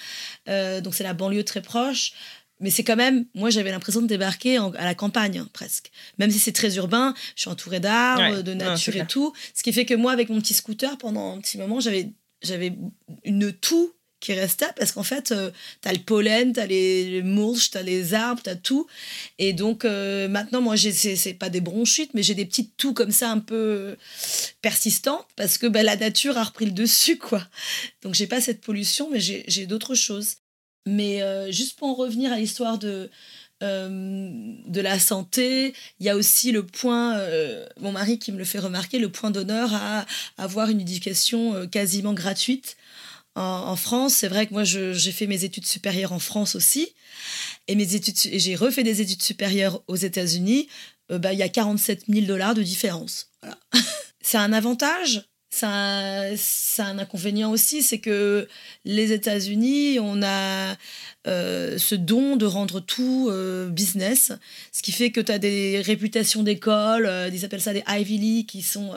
S3: euh, donc c'est la banlieue très proche. Mais c'est quand même, moi j'avais l'impression de débarquer en- à la campagne hein, presque. Même si c'est très urbain, je suis entourée d'arbres,
S2: Ouais,
S3: de nature et tout. Ce qui fait que moi, avec mon petit scooter, pendant un petit moment, j'avais j'avais une toux qui restait parce qu'en fait, euh, t'as le pollen, t'as les, les mulches, t'as les arbres, t'as tout. Et donc euh, maintenant, moi, j'ai c'est pas des bronchites, mais j'ai des petites toux comme ça un peu persistantes parce que bah, la nature a repris le dessus, quoi. Donc j'ai pas cette pollution, mais j'ai d'autres choses. Mais euh, juste pour en revenir à l'histoire de euh, de la santé, il y a aussi le point, mon mari qui me le fait remarquer, le point d'honneur à avoir une éducation quasiment gratuite en, France. C'est vrai que moi, j'ai fait mes études supérieures en France aussi. Et j'ai refait des études supérieures aux États-Unis. Euh, bah, il y a 47 000 dollars de différence. C'est un avantage. C'est un, c'est un inconvénient aussi, c'est que les États-Unis, on a euh, ce don de rendre tout euh, business, ce qui fait que tu as des réputations d'école, euh, ils appellent ça des Ivy League, qui sont,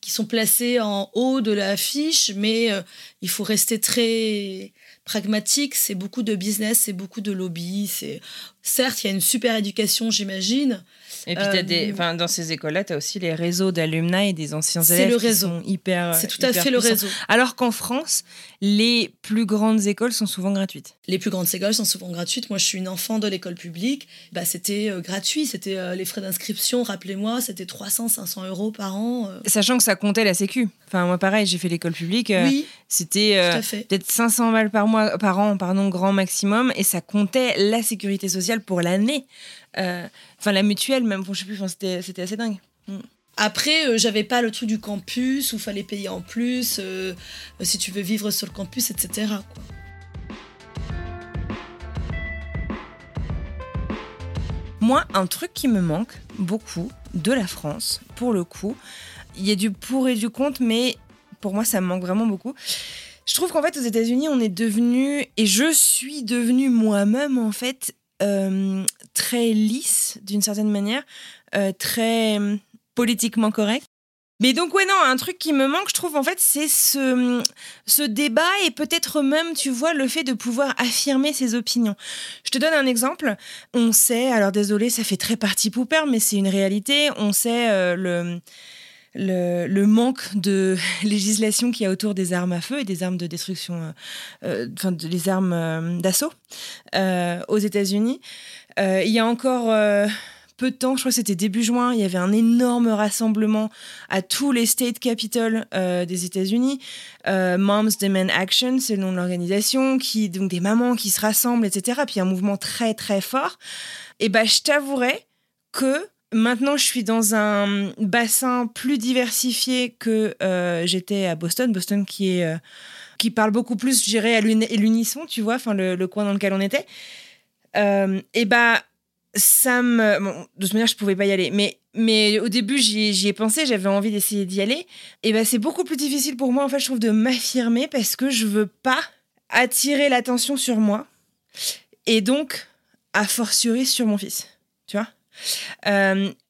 S3: qui sont placées en haut de l'affiche, mais euh, il faut rester très pragmatique, c'est beaucoup de business, c'est beaucoup de lobby, certes, il y a une super éducation, j'imagine.
S2: Et puis,
S3: Euh,
S2: des, enfin, dans ces écoles-là, tu as aussi les réseaux d'alumni et des anciens
S3: C'est
S2: élèves
S3: le
S2: qui
S3: réseau.
S2: sont hyper.
S3: C'est tout à fait le
S2: puissants.
S3: réseau.
S2: Alors qu'en France, les plus grandes écoles sont souvent gratuites.
S3: Les plus grandes écoles sont souvent gratuites. Moi, je suis une enfant de l'école publique. Bah, c'était euh, gratuit. C'était euh, les frais d'inscription, rappelez-moi, c'était 300, 500 euros par an. euh.
S2: Sachant que ça comptait la Sécu. Enfin, moi, pareil, j'ai fait l'école publique. euh,
S3: oui,
S2: C'était euh, peut-être 500 balles par mois, par an, pardon, grand maximum, et ça comptait la sécurité sociale pour l'année. Euh, Enfin, la mutuelle, même, bon, je sais plus, c'était assez dingue.
S3: Après, euh, j'avais pas le truc du campus où fallait payer en plus euh, si tu veux vivre sur le campus, etc. quoi.
S2: Moi, un truc qui me manque beaucoup de la France, pour le coup, il y a du pour et du contre, mais pour moi, ça me manque vraiment beaucoup. Je trouve qu'en fait, aux États-Unis, on est devenu, et je suis devenue moi-même, en fait, très lisse, d'une certaine manière, euh, très euh, politiquement correct. Mais donc, ouais, non, un truc qui me manque, je trouve, en fait, c'est ce, ce débat et peut-être même, tu vois, le fait de pouvoir affirmer ses opinions. Je te donne un exemple. On sait, alors désolé, ça fait très partie poupère, mais c'est une réalité. On sait euh, le, le, le manque de législation qu'il y a autour des armes à feu et des armes de destruction, euh, euh, enfin, de- les armes euh, d'assaut euh, aux États-Unis. Euh, il y a encore. peu de temps, je crois que c'était début juin, il y avait un énorme rassemblement à tous les state capitals euh, des États-Unis. Euh, Moms Demand Action, c'est le nom de l'organisation, qui donc des mamans qui se rassemblent, etc. Puis un mouvement très très fort. Et ben, je t'avouerai que maintenant je suis dans un bassin plus diversifié que euh, j'étais à Boston. Boston qui est euh, qui parle beaucoup plus, je dirais, à l'uni- à l'unisson, tu vois, enfin le, coin dans lequel on était. Euh, et bah ça me bon, de toute manière je pouvais pas y aller mais mais au début j'y ai- pensé j'avais envie d'essayer d'y aller et ben c'est beaucoup plus difficile pour moi en fait je trouve de m'affirmer parce que je veux pas attirer l'attention sur moi et donc a fortiori sur mon fils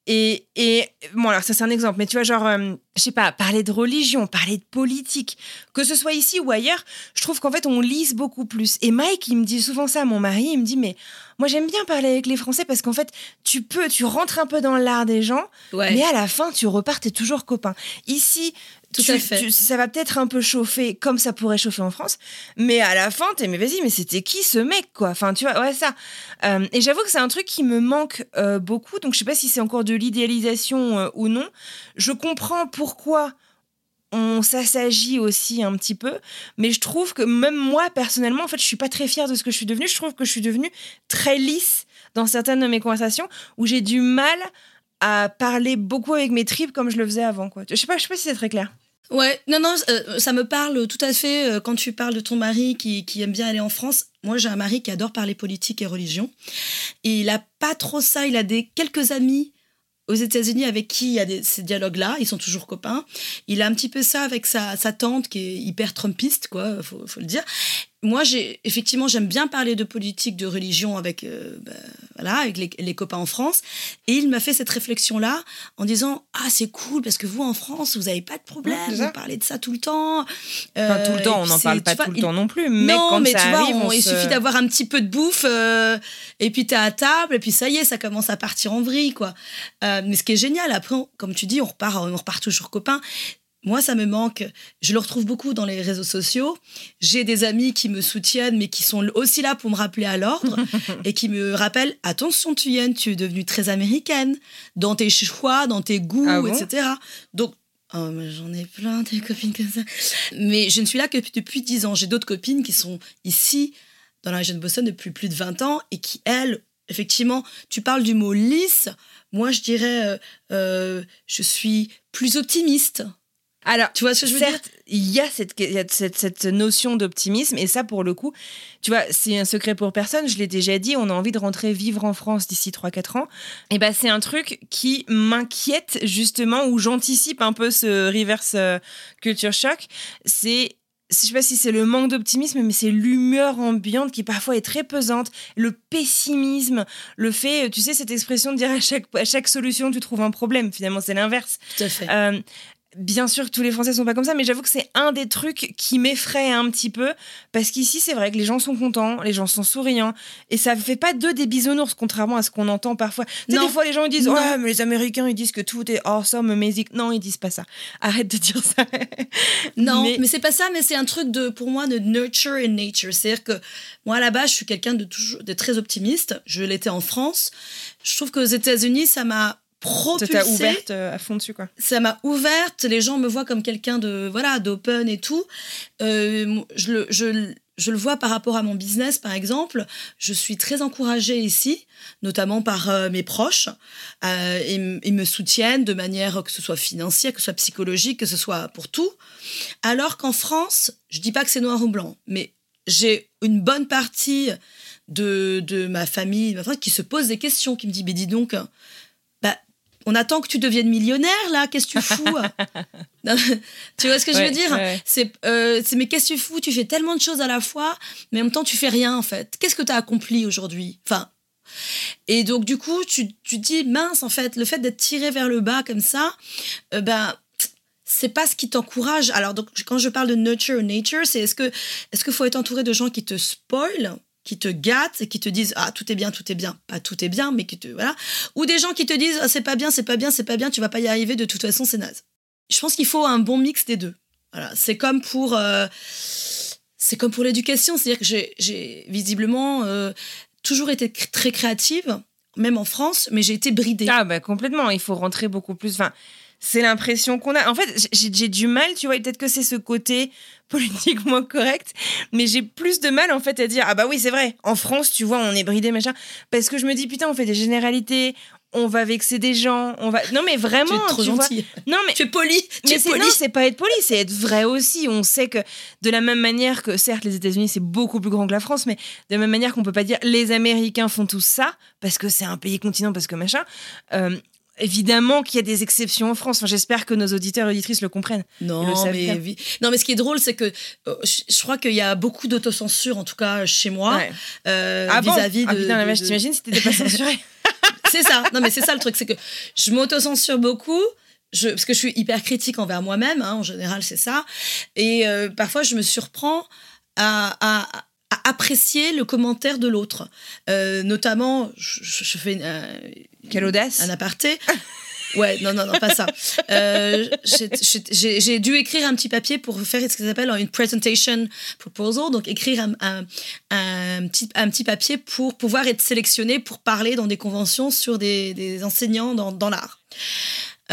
S2: et, et bon alors ça c'est un exemple mais tu vois genre euh, je sais pas parler de religion parler de politique que ce soit ici ou ailleurs je trouve qu'en fait on lise beaucoup plus et Mike il me dit souvent ça mon mari il me dit mais moi j'aime bien parler avec les Français parce qu'en fait tu peux tu rentres un peu dans l'art des gens
S3: Ouais.
S2: mais à la fin tu repars t'es toujours copain ici
S3: Tout
S2: tu-
S3: à fait.
S2: tu- ça va peut-être un peu chauffer comme ça pourrait chauffer en France mais à la fin t'es mais vas-y mais c'était qui ce mec quoi? Enfin tu vois ouais ça Euh, et j'avoue que c'est un truc qui me manque euh, beaucoup donc je sais pas si c'est encore de l'idéalisation euh, ou non je comprends pourquoi on s'assagit aussi un petit peu, mais je trouve que même moi personnellement, en fait, je suis pas très fière de ce que je suis devenue. Je trouve que je suis devenue très lisse dans certaines de mes conversations où j'ai du mal à parler beaucoup avec mes tripes comme je le faisais avant. Quoi. Je sais pas, je sais pas si c'est très clair.
S3: Ouais, non, non, euh, ça me parle tout à fait euh, quand tu parles de ton mari qui, qui aime bien aller en France. Moi, j'ai un mari qui adore parler politique et religion. Et il a pas trop ça. Il a des quelques amis aux États-Unis avec qui il y a des- ces dialogues-là, ils sont toujours copains. Il a un petit peu ça avec sa, sa tante qui est hyper trumpiste, quoi, faut, faut le dire. Moi, j'ai effectivement, j'aime bien parler de politique, de religion avec, euh, bah, voilà, avec les, les copains en France. Et il m'a fait cette réflexion-là en disant Ah, c'est cool parce que vous en France, vous n'avez pas de problème, vous parlez de ça tout le temps.
S2: Enfin, tout
S3: Euh,
S2: le temps, on n'en parle
S3: tu
S2: pas
S3: vois,
S2: tout le
S3: il-
S2: temps non plus, mais
S3: non,
S2: quand
S3: mais
S2: ça
S3: tu vois,
S2: arrive,
S3: on-
S2: on
S3: il suffit d'avoir un petit peu de bouffe, euh, et puis t'es à table, et puis ça y est, ça commence à partir en vrille, quoi. Euh, mais ce qui est génial, après, on- comme tu dis, on repart, on repart toujours copains. Moi, ça me manque. Je le retrouve beaucoup dans les réseaux sociaux. J'ai des amis qui me soutiennent, mais qui sont aussi là pour me rappeler à l'ordre et qui me rappellent attention, Tuyenne, tu es devenue très américaine dans tes choix, dans tes goûts,
S2: Ah bon
S3: etc. Donc, oh, j'en ai plein des copines comme ça. Mais je ne suis là que depuis 10 ans. J'ai d'autres copines qui sont ici, dans la région de Boston, depuis plus de 20 ans et qui, elles, effectivement, tu parles du mot lisse. Moi, je dirais, euh, euh, je suis plus optimiste.
S2: Alors,
S3: Tu vois ce que je veux dire?
S2: certes, il y a, cette, il y a cette, cette notion d'optimisme, et ça, pour le coup, tu vois, c'est un secret pour personne. Je l'ai déjà dit, on a envie de rentrer vivre en France d'ici 3-4 ans. Et ben, c'est un truc qui m'inquiète, justement, où j'anticipe un peu ce reverse euh, culture shock. C'est. Je sais pas si c'est le manque d'optimisme, mais c'est l'humeur ambiante qui parfois est très pesante, le pessimisme, le fait, tu sais, cette expression de dire à chaque, à chaque solution tu trouves un problème. Finalement, c'est l'inverse.
S3: Tout à fait.
S2: Euh, Bien sûr que tous les Français sont pas comme ça, mais j'avoue que c'est un des trucs qui m'effraie un petit peu parce qu'ici c'est vrai que les gens sont contents, les gens sont souriants et ça fait pas d'eux des bisounours contrairement à ce qu'on entend parfois. Tu sais,
S3: Non.
S2: des fois les gens ils disent
S3: Non.
S2: ouais mais les Américains ils disent que tout est awesome, amazing. Non ils disent pas ça. Arrête de dire ça.
S3: Non,
S2: Mais-
S3: mais, c'est pas ça, mais c'est un truc de, pour moi, de nurture and nature. C'est-à-dire que moi, à la base, je suis quelqu'un de, toujours, de très optimiste. Je l'étais en France. Je trouve qu'aux États-Unis, ça m'a
S2: Ça
S3: propulsé.
S2: t'a ouverte euh, à fond dessus quoi.
S3: ça m'a ouverte. Les gens me voient comme quelqu'un de voilà d'open et tout. Euh, je, le, je, je le vois par rapport à mon business, par exemple. Je suis très encouragée ici, notamment par euh, mes proches. Euh, ils, ils me soutiennent de manière que ce soit financière, que ce soit psychologique, que ce soit pour tout. Alors qu'en France, je dis pas que c'est noir ou blanc, mais j'ai une bonne partie de, de ma famille ma famille qui se pose des questions, qui me dit, mais dis donc, on attend que tu deviennes millionnaire, là, qu'est-ce que tu fous Tu vois ce que je veux dire
S2: ouais.
S3: C'est, euh, c'est, mais qu'est-ce que tu fous? Tu fais tellement de choses à la fois, mais en même temps, tu fais rien, en fait. Qu'est-ce que tu as accompli aujourd'hui? Enfin, et donc, du coup, tu, tu dis, mince, en fait, le fait d'être tiré vers le bas comme ça, euh, ben, c'est pas ce qui t'encourage. Alors, donc, quand je parle de nurture nature, c'est est-ce que est-ce qu'il faut être entouré de gens qui te spoilent? Qui te gâtent et qui te disent ah tout est bien tout est bien. Pas tout est bien mais qui te voilà. Ou des gens qui te disent ah, c'est pas bien c'est pas bien c'est pas bien tu vas pas y arriver de toute façon c'est naze. Je pense qu'il faut un bon mix des deux. Voilà. C'est comme pour euh, c'est comme pour l'éducation. C'est à dire que j'ai- visiblement euh, toujours été très créative même en France mais j'ai été bridée.
S2: Ah bah complètement, il faut rentrer beaucoup plus. Enfin, c'est l'impression qu'on a. En fait, j'ai du mal, tu vois, et peut-être que c'est ce côté politiquement correct, mais j'ai plus de mal en fait à dire ah bah oui c'est vrai. En France, tu vois, on est bridé machin, parce que je me dis putain, on fait des généralités, on va vexer des gens, on va. Non mais
S3: tu
S2: vraiment,
S3: es trop
S2: tu vois.
S3: gentille
S2: Non mais
S3: tu es poli tu
S2: mais
S3: es
S2: c'est
S3: poli
S2: non, c'est pas être poli, c'est être vrai aussi. On sait que de la même manière que certes les États-Unis c'est beaucoup plus grand que la France, mais de la même manière qu'on peut pas dire les Américains font tout ça parce que c'est un pays continent parce que machin. euh, évidemment qu'il y a des exceptions en France. Enfin, j'espère que nos auditeurs et auditrices le comprennent. Le
S3: Non, mais,
S2: bien.
S3: non, mais ce qui est drôle, c'est que euh, je, crois qu'il y a beaucoup d'autocensure, en tout cas chez moi,
S2: Ouais.
S3: euh,
S2: ah bon
S3: vis-à-vis
S2: Ah
S3: de.
S2: putain la
S3: de-
S2: vache,
S3: de-
S2: t'imagines si t'étais pas censuré
S3: C'est ça. Non, mais c'est ça le truc, c'est que je m'autocensure beaucoup. Je, parce que je suis hyper critique envers moi-même, hein, en général, c'est ça. Et euh, parfois, je me surprends à, à- à apprécier le commentaire de l'autre. Euh, notamment, je, je- fais une- un-
S2: Quelle audace
S3: un aparté. Ouais, non, non, non, pas ça. Euh, j'ai- dû écrire un petit papier pour faire ce qu'ils appellent une presentation proposal, donc écrire un, un, un petit, un petit papier pour pouvoir être sélectionné pour parler dans des conventions sur des, des enseignants dans, dans l'art.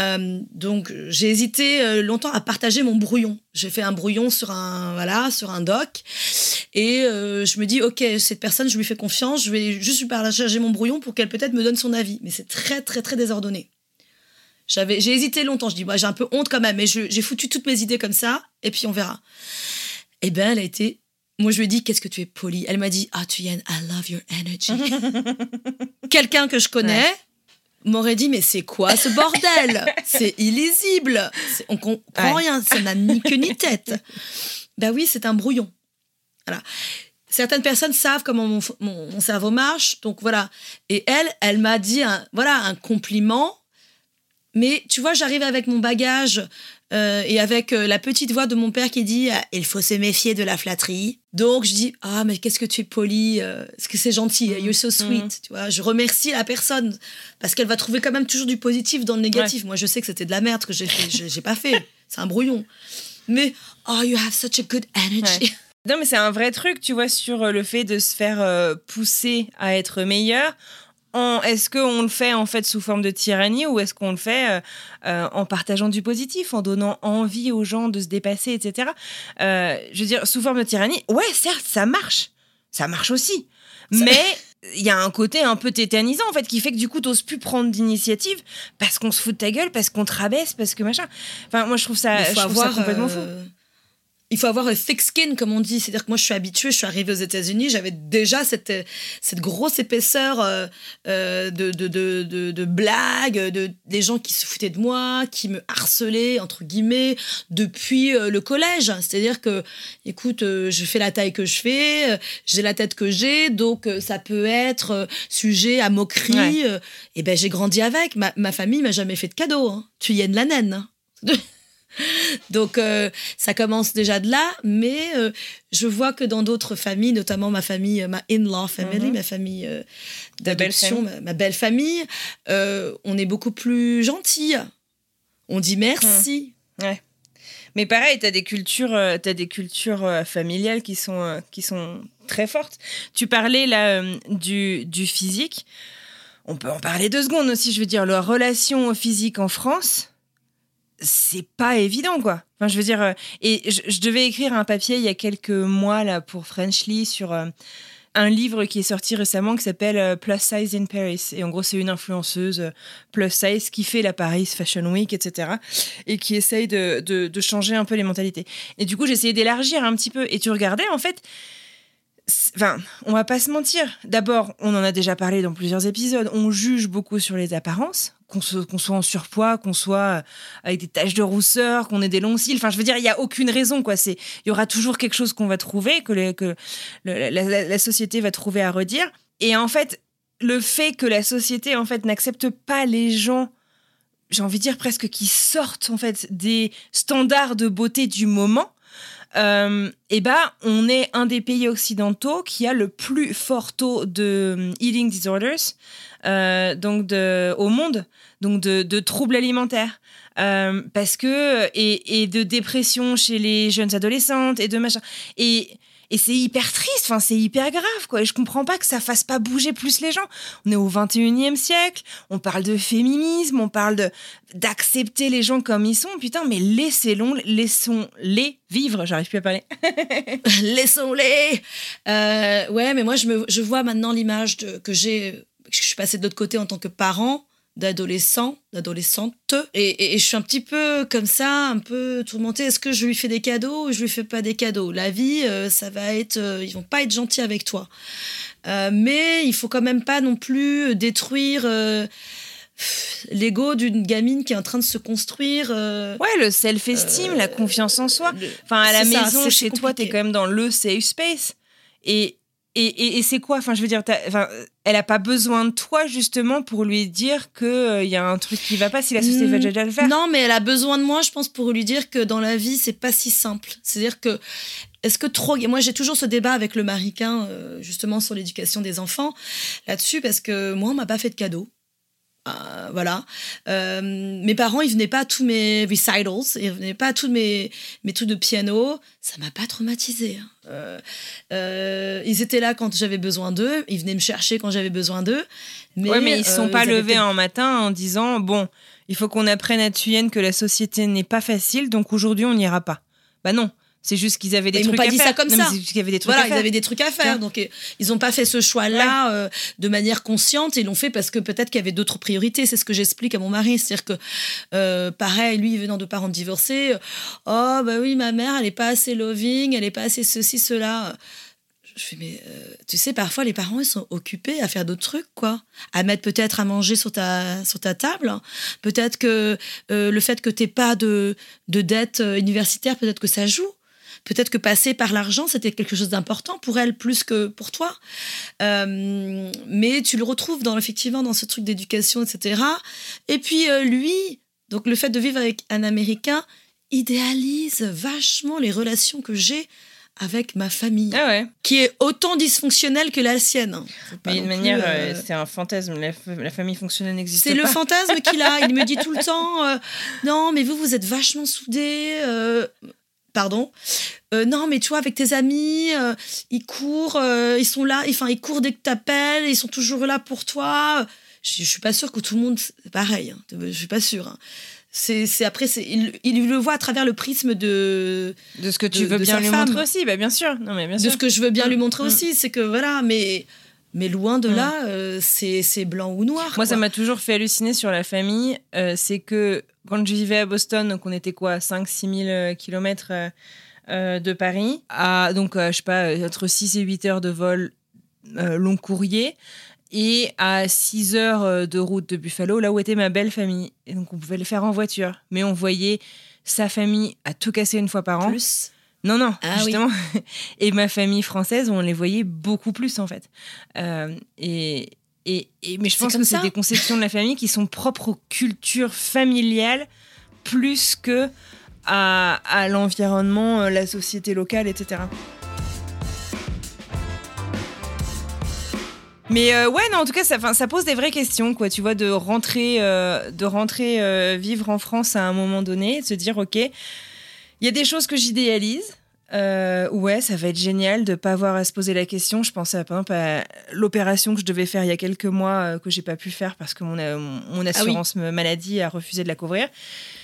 S3: Euh, donc j'ai hésité euh, longtemps à partager mon brouillon. J'ai fait un brouillon sur un voilà sur un doc et euh, je me dis ok cette personne je lui fais confiance, je vais juste lui partager mon brouillon pour qu'elle peut-être me donne son avis. Mais c'est très très très désordonné. J'avais j'ai hésité longtemps. Je dis bah j'ai un peu honte quand même, mais j'ai foutu toutes mes idées comme ça et puis on verra. Et ben elle a été moi, je lui ai dit, qu'est-ce que tu es poli Elle m'a dit, ah, Tuyenne, I love your energy. Quelqu'un que je connais, m'aurait dit mais c'est quoi ce bordel C'est illisible. On comprend
S2: Ouais.
S3: rien. Ça n'a ni queue ni tête. Ben oui, c'est un brouillon. Voilà. Certaines personnes savent comment mon, mon- mon cerveau marche, donc voilà. Et elle, elle m'a dit un, voilà un compliment. Mais tu vois, j'arrive avec mon bagage euh, et avec euh, la petite voix de mon père qui dit ah, il faut se méfier de la flatterie. Donc je dis ah mais qu'est-ce que tu es poli, euh, est-ce que c'est gentil, you're so sweet, tu vois. Je remercie la personne parce qu'elle va trouver quand même toujours du positif dans le négatif. Moi je sais que c'était de la merde que j'ai fait, je- j'ai pas fait, c'est un brouillon. Mais oh you have such a good energy.
S2: Ouais. Non, mais c'est un vrai truc, tu vois, sur euh, le fait de se faire pousser à être meilleur. Est-ce qu'on le fait en fait sous forme de tyrannie ou est-ce qu'on le fait euh, euh, en partageant du positif, en donnant envie aux gens de se dépasser, etc. Euh, je veux dire, sous forme de tyrannie, ouais, certes, ça marche. Ça marche aussi. Mais il y a un côté un peu tétanisant en fait qui fait que du coup t'oses plus prendre d'initiative parce qu'on se fout de ta gueule, parce qu'on te rabaisse, parce que machin. Enfin, moi je trouve ça, je ça complètement fou.
S3: Il faut avoir un thick skin, comme on dit. C'est-à-dire que moi, je suis habituée, je suis arrivée aux États-Unis, j'avais déjà cette, cette grosse épaisseur euh, euh, de, de, de, de, de blagues, de, des gens qui se foutaient de moi, qui me harcelaient, entre guillemets, depuis euh, le collège. C'est-à-dire que, écoute, euh, je fais la taille que je fais, j'ai la tête que j'ai, donc ça peut être sujet à moquerie.
S2: Ouais.
S3: et ben, j'ai grandi avec. Ma, ma famille m'a jamais fait de cadeau. Hein. Tu y es de la naine. hein. Donc euh, ça commence déjà de là, mais euh, je vois que dans d'autres familles, notamment ma famille, euh, ma in-law family,
S2: Mhm.
S3: ma famille euh, d'adoption, ma, ma belle famille, on est beaucoup plus gentil. On dit merci.
S2: Mais pareil, tu as des cultures, t'as des cultures familiales qui sont, qui sont très fortes. Tu parlais là du, du physique. On peut en parler deux secondes aussi. Je veux dire, la relation au physique en France, c'est pas évident, quoi. Enfin, je veux dire, euh, et je, devais écrire un papier il y a quelques mois là pour Frenchly sur euh, un livre qui est sorti récemment qui s'appelle euh, Plus Size in Paris. Et en gros, c'est une influenceuse plus size qui fait la Paris Fashion Week, etc. Et qui essaye de, de, changer un peu les mentalités. Et du coup, essayé d'élargir un petit peu. Et tu regardais, en fait, Enfin, on va pas se mentir. D'abord, on en a déjà parlé dans plusieurs épisodes. On juge beaucoup sur les apparences, qu'on soit en surpoids, qu'on soit avec des taches de rousseur, qu'on ait des longs cils. Enfin, je veux dire, il y a aucune raison, quoi. Il y aura toujours quelque chose qu'on va trouver, que, la, société va trouver à redire. Et en fait, le fait que la société, en fait, n'accepte pas les gens, j'ai envie de dire presque qui sortent, en fait, des standards de beauté du moment. Euh, et ben, on est un des pays occidentaux qui a le plus fort taux de euh, eating disorders, euh, donc de, au monde, donc de, de troubles alimentaires. Euh, parce que et, et de dépression chez les jeunes adolescentes et de machin et et c'est hyper triste, enfin c'est hyper grave quoi. Et je comprends pas que ça fasse pas bouger plus les gens. On est au 21e siècle, on parle de féminisme, on parle de d'accepter les gens comme ils sont. Putain, mais laissez-les laissons-les vivre. J'arrive plus à parler.
S3: Laissons-les. Euh, ouais, mais moi, je, me, je vois maintenant l'image que j'ai. Passée de l'autre côté en tant que parent d'adolescent, d'adolescente. Et, et- et je suis un petit peu comme ça, un peu tourmentée. Est-ce que je lui fais des cadeaux ou je lui fais pas des cadeaux? La vie, euh, ça va être. euh, ils vont pas être gentils avec toi. Euh, mais il faut quand même pas non plus détruire. l'ego d'une gamine qui est en train de se construire euh,
S2: Ouais, le self-esteem, la confiance en soi.
S3: le-
S2: Enfin, à la
S3: ça,
S2: maison, chez
S3: c'est
S2: toi, t'es
S3: compliqué.
S2: quand même dans le safe space. Et, et, et, et c'est quoi Enfin, je veux dire, enfin, elle a pas besoin de toi, justement, pour lui dire qu'il y a un truc qui va pas si la société va déjà le faire.
S3: Non, mais elle a besoin de moi, je pense, pour lui dire que dans la vie, c'est pas si simple. C'est-à-dire que, est-ce que trop. Moi, j'ai toujours ce débat avec le Maricain, euh, justement, sur l'éducation des enfants, là-dessus, parce que moi, on m'a pas fait de cadeau. Euh, voilà. Euh, mes parents, ils venaient pas à tous mes recitals, ils venaient pas à tous mes, mes trucs de piano. Ça m'a pas traumatisé. hein. Euh, euh, ils étaient là quand j'avais besoin d'eux, ils venaient me chercher quand j'avais besoin d'eux. Mais,
S2: ouais, mais ils se sont pas levés un matin en disant bon, il faut qu'on apprenne à Thuyen que la société n'est pas facile, donc aujourd'hui on n'ira pas. Bah non, c'est juste qu'ils avaient des
S3: ils
S2: trucs
S3: pas
S2: à
S3: dit
S2: faire.
S3: ça comme
S2: Non, mais
S3: ça.
S2: juste qu'il y avait des trucs
S3: Voilà, ils avaient des trucs à faire. Donc, euh, ils n'ont pas fait ce choix-là euh, de manière consciente. Ils l'ont fait parce que peut-être qu'il y avait d'autres priorités. C'est ce que j'explique à mon mari. C'est-à-dire que, euh, pareil, lui, venant de parents divorcés, oh, bah oui, ma mère, elle n'est pas assez loving, elle n'est pas assez ceci, cela. Je fais, mais euh, tu sais, parfois les parents ils sont occupés à faire d'autres trucs, quoi. À mettre peut-être à manger sur ta, sur ta table. Peut-être que le fait que tu pas de, de dette universitaire, peut-être que ça joue. Peut-être que passer par l'argent, c'était quelque chose d'important pour elle plus que pour toi. Euh, mais tu le retrouves dans, effectivement dans ce truc d'éducation, etc. Et puis euh, lui, donc le fait de vivre avec un Américain, idéalise vachement les relations que j'ai avec ma famille,
S2: Ah ouais.
S3: qui est autant dysfonctionnelle que la sienne.
S2: Mais d'une manière,
S3: euh,
S2: c'est un fantasme. La, famille fonctionnelle n'existe pas.
S3: c'est le fantasme qu'il a. Il me dit tout le temps euh, Non, mais vous, vous êtes vachement soudés. euh, pardon. Euh, non, mais tu vois, avec tes amis, euh, ils courent, euh, ils sont là, enfin, ils courent dès que t'appelles, ils sont toujours là pour toi. Je, je suis pas sûre que tout le monde, c'est pareil. hein. Je suis pas sûre. hein. C'est, c'est après, c'est, il, il le voit à travers le prisme de,
S2: De ce que tu
S3: de-
S2: veux
S3: de
S2: bien lui
S3: femme.
S2: montrer aussi, bah bien sûr. Non mais bien
S3: de
S2: sûr.
S3: ce que je veux bien lui montrer
S2: Mm.
S3: aussi. C'est que voilà, mais, mais loin de
S2: Mm.
S3: là, euh, c'est, blanc ou noir.
S2: Moi, ça m'a toujours fait halluciner sur la famille. euh, c'est que quand je vivais à Boston, donc on était quoi, 5-6 000 kilomètres euh, euh, de Paris, à, donc je sais pas, entre 6 et 8 heures de vol long courrier, et à 6 heures de route de Buffalo, là où était ma belle famille. Et donc on pouvait le faire en voiture, mais on voyait sa famille à tout casser une fois par an.
S3: plus.
S2: Non, non,
S3: Ah oui.
S2: justement. Et ma famille française, on les voyait beaucoup plus, en fait. Euh, et, et, et- mais je pense que c'est des conceptions de la famille qui sont propres aux cultures familiales plus que à, à l'environnement, euh, la société locale, etc. Mais euh, ouais, non, en tout cas, ça, ça pose des vraies questions, quoi. Tu vois, de rentrer, euh, de rentrer euh, vivre en France à un moment donné, de se dire, ok, il y a des choses que j'idéalise. Euh, ouais, ça va être génial de pas avoir à se poser la question. Je pensais à, par exemple à l'opération que je devais faire il y a quelques mois euh, que j'ai pas pu faire parce que mon, euh, mon assurance maladie a refusé de la couvrir.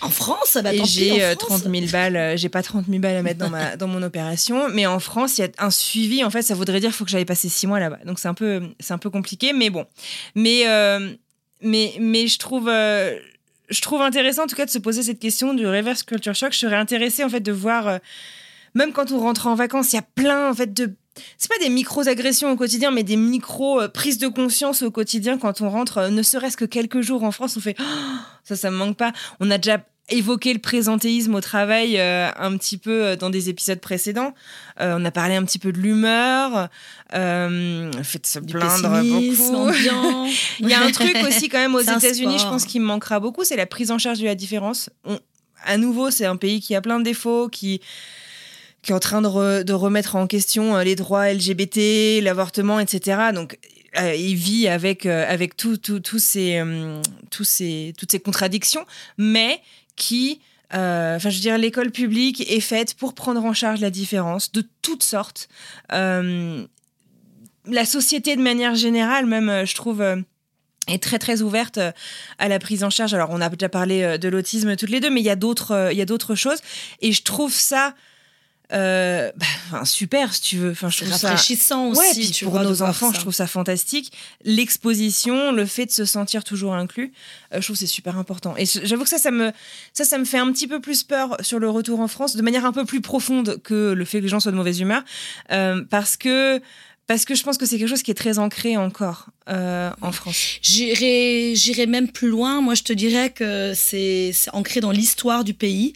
S3: En France, bah,
S2: et j'ai
S3: en
S2: euh,
S3: France.
S2: 30 000 balles. euh, j'ai pas 30 000 balles à mettre dans ma dans mon opération, mais en France, il y a un suivi. En fait, ça voudrait dire qu'il faut que j'aille passer six mois là-bas. Donc c'est un peu c'est un peu compliqué, mais bon. Mais euh, mais mais je trouve. Je trouve intéressant en tout cas de se poser cette question du reverse culture shock. Je serais intéressée en fait de voir, euh, même quand on rentre en vacances, il y a plein en fait de c'est pas des micros agressions au quotidien, mais des micros euh, de conscience au quotidien quand on rentre, euh, ne serait-ce que quelques jours en France, on fait Oh, ça, ça me manque pas. On a déjà évoqué le présentéisme au travail euh, un petit peu euh, dans des épisodes précédents. Euh, on a parlé un petit peu de l'humeur, euh, le fait de se
S3: Du
S2: plaindre beaucoup. Il y a un truc aussi quand même aux États-Unis, je pense qu'il me manquera beaucoup, c'est la prise en charge de la différence. On- à nouveau, c'est un pays qui a plein de défauts, qui qui est en train de, re- de remettre en question euh, les droits LGBT, l'avortement, etc. Donc, euh, il vit avec euh, avec tout, tout- tous ces, euh, tous ces, toutes ces contradictions, mais qui euh, Enfin, je veux dire, l'école publique est faite pour prendre en charge la différence de toutes sortes. Euh, la société, de manière générale, même, euh, je trouve, est très très ouverte à la prise en charge. Alors, on a déjà parlé de l'autisme toutes les deux, mais il y a d'autres, il y a d'autres choses. Et je trouve ça euh, bah, super, si tu veux. Enfin, je trouve ça
S3: rafraîchissant aussi.
S2: Ouais,
S3: tu
S2: pour nos enfants,
S3: ça.
S2: je trouve ça fantastique. L'exposition, le fait de se sentir toujours inclus, euh, je trouve c'est super important. Et j'avoue que ça, ça me, ça, ça me fait un petit peu plus peur sur le retour en France, de manière un peu plus profonde que le fait que les gens soient de mauvaise humeur, euh, parce que parce que je pense que c'est quelque chose qui est très ancré encore euh, en France.
S3: J'irai, j'irai même plus loin. Moi, je te dirais que c'est, c'est ancré dans l'histoire du pays.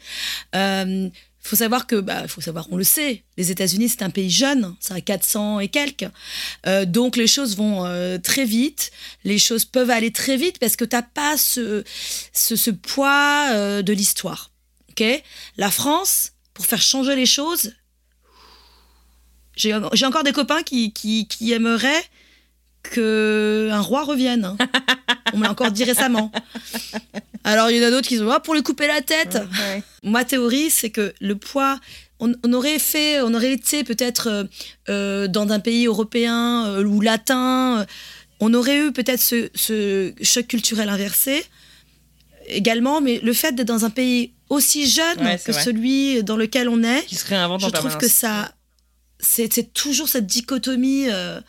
S3: Euh, faut savoir que, bah, faut savoir, on le sait, les États-Unis, c'est un pays jeune, ça a 400 et quelques. Euh, donc, les choses vont euh, très vite, les choses peuvent aller très vite parce que t'as pas ce, ce, ce poids euh, de l'histoire. Ok? La France, pour faire changer les choses, j'ai, j'ai encore des copains qui, qui, qui aimeraient que un roi revienne. hein. On me l'a encore dit récemment. Alors, il y en a d'autres qui disent ah, pour lui couper la tête. Ma théorie, c'est que le poids, on, on aurait fait, on aurait été peut-être euh, euh, dans un pays européen euh, ou latin, on aurait eu peut-être ce, ce choc culturel inversé également, mais le fait d'être dans un pays aussi jeune
S2: Ouais,
S3: que
S2: vrai.
S3: celui dans lequel on est,
S2: Qui se réinvente
S3: je
S2: en
S3: trouve
S2: permanence.
S3: que ça, c'est c'est toujours cette dichotomie. euh,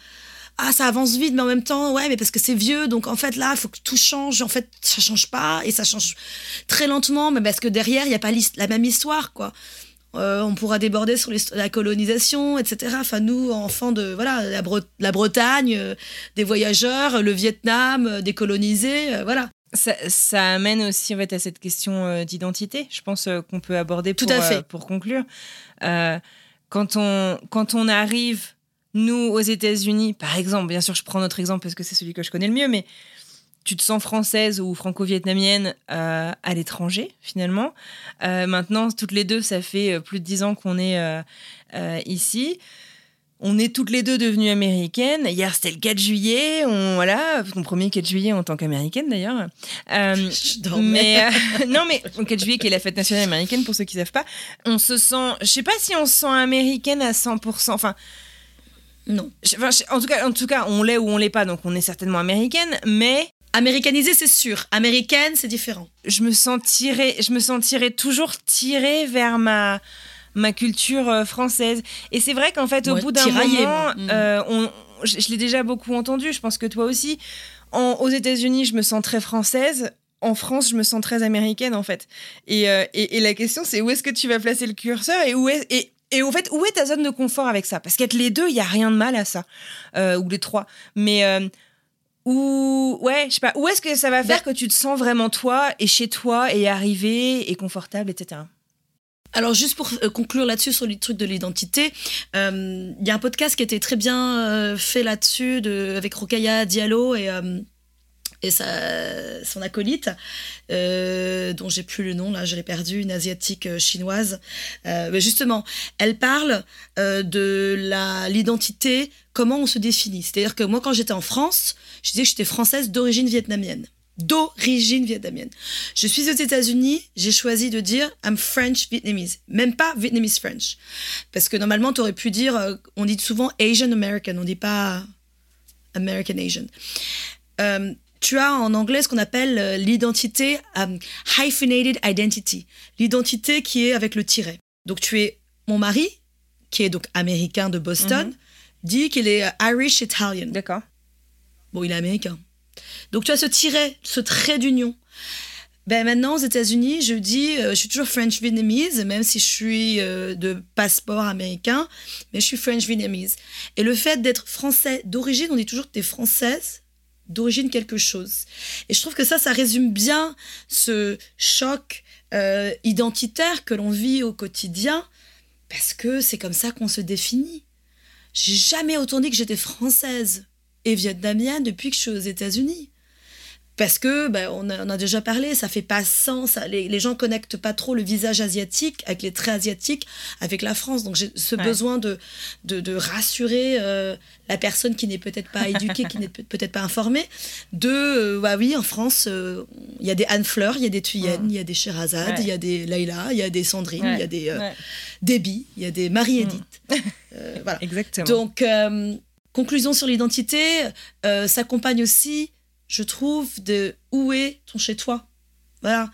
S3: ah, ça avance vite, mais en même temps, ouais, mais parce que c'est vieux, donc en fait là, il faut que tout change. En fait, ça change pas et ça change très lentement, mais parce que derrière, il n'y a pas la même histoire, quoi. Euh, on pourra déborder sur la colonisation, etc. Enfin, nous, enfants de voilà, la, Bre- la Bretagne, euh, des voyageurs, le Vietnam, euh, décolonisé, euh, voilà.
S2: Ça, ça amène aussi en fait, à cette question d'identité, je pense qu'on peut aborder
S3: Tout
S2: pour,
S3: à fait.
S2: pour conclure. Quand, on, quand on arrive, nous, aux États-Unis, par exemple, bien sûr, je prends notre exemple parce que c'est celui que je connais le mieux, mais tu te sens française ou franco-vietnamienne euh, à l'étranger, finalement. Euh, maintenant, toutes les deux, ça fait euh, plus de dix ans qu'on est euh, ici. On est toutes les deux devenues américaines. Hier, c'était le 4 juillet. On, voilà, mon premier 4 juillet en tant qu'américaine, d'ailleurs.
S3: Je
S2: mais non, mais le 4 juillet qui est la fête nationale américaine pour ceux qui savent pas, on se sent, je sais pas si on se sent américaine à 100%. Enfin,
S3: Non.
S2: enfin, en tout cas, en tout cas, on l'est ou on l'est pas, donc on est certainement américaine. Mais
S3: Américanisé, c'est sûr. Américaine, c'est différent.
S2: je me sentirais, je me sentirais toujours tirée vers ma ma culture euh, française. Et c'est vrai qu'en fait, au
S3: Ouais,
S2: bout d'un moment.
S3: Mm.
S2: euh, on, je, je l'ai déjà beaucoup entendu. Je pense que toi aussi. En- aux États-Unis, je me sens très française. En France, je me sens très américaine, en fait. Et, euh, et, et la question, c'est où est-ce que tu vas placer le curseur et où est et et au fait, où est ta zone de confort avec ça? Parce qu'être les deux, il y a rien de mal à ça, Euh, ou les trois. Mais euh, où, ouais, je sais pas. Où est-ce que ça va faire que tu te sens vraiment toi et chez toi et arrivé et confortable, etc.
S3: Alors juste pour euh, conclure là-dessus sur le truc de l'identité, euh, il y a un podcast qui a été très bien fait là-dessus de, avec Rokaya Diallo et, et sa, son acolyte, euh, dont j'ai plus le nom, là je l'ai perdu, une asiatique euh, chinoise. Euh, mais justement, elle parle euh, de l'identité, comment on se définit. C'est-à-dire que moi quand j'étais en France, je disais que j'étais française d'origine vietnamienne. D'origine vietnamienne. Je suis aux États-Unis, j'ai choisi de dire I'm French Vietnamese, même pas Vietnamese French. Parce que normalement, tu aurais pu dire, on dit souvent Asian American, on dit pas American Asian. Tu as en anglais ce qu'on appelle euh, l'identité euh, hyphenated identity, l'identité qui est avec le tiret. Donc tu es mon mari, qui est donc américain de Boston, dit qu'il est euh, Irish Italian.
S2: D'accord.
S3: Bon, il est américain. Donc tu as ce tiret, ce trait d'union. Ben maintenant aux États-Unis, je dis, euh, je suis toujours French Vietnamese, même si je suis euh, de passeport américain, mais je suis French Vietnamese. Et le fait d'être français d'origine, on dit toujours que tu es française d'origine quelque chose. Et je trouve que ça, ça résume bien ce choc euh, identitaire que l'on vit au quotidien, parce que c'est comme ça qu'on se définit. J'ai jamais autant dit que j'étais française et vietnamienne depuis que je suis aux États-Unis. Parce que, ben, on, a, on a déjà parlé, ça fait pas sens. Les, les gens connectent pas trop le visage asiatique avec les traits asiatiques avec la France. Donc j'ai ce
S2: Ouais.
S3: besoin de, de, de rassurer euh, la personne qui n'est peut-être pas éduquée, qui n'est peut- peut-être pas informée, de, euh, bah oui, en France, euh, il y a des Anne Fleur, il y a des Thuyen, il y a des Sherazade, il
S2: Ouais.
S3: y a des Leïla, il y a des Sandrine, il y a des
S2: Ouais,
S3: Déby, il y a des Marie-Édith. Euh, voilà.
S2: exactement.
S3: Donc, conclusion sur l'identité, s'accompagne aussi, je trouve, de où est ton chez-toi. Voilà.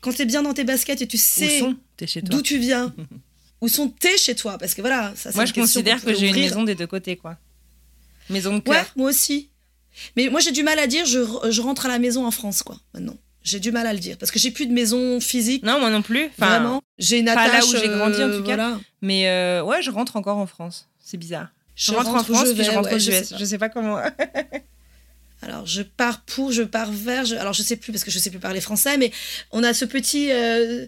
S3: Quand tu es bien dans tes baskets et tu sais
S2: T'es
S3: d'où tu viens, où sont tes chez-toi Parce que voilà, ça c'est
S2: Moi, je considère que j'ai une maison des deux côtés, quoi. Maison de
S3: Ouais,
S2: cœur.
S3: moi aussi. Mais moi, j'ai du mal à dire, je, je rentre à la maison en France, quoi, maintenant. J'ai du mal à le dire. Parce que j'ai plus de maison physique.
S2: Non, moi non plus. Enfin,
S3: vraiment. J'ai une
S2: pas là
S3: attache.
S2: où j'ai grandi, en
S3: euh,
S2: tout cas.
S3: voilà.
S2: Mais euh, ouais, je rentre encore en France. C'est bizarre. Je,
S3: Je
S2: rentre, en
S3: rentre
S2: France,
S3: je
S2: puis je rentre
S3: ouais,
S2: aux
S3: je sais.
S2: Je sais pas comment.
S3: Alors, je pars pour, je pars vers. je- Alors, je sais plus parce que je sais plus parler français, mais on a ce petit. euh,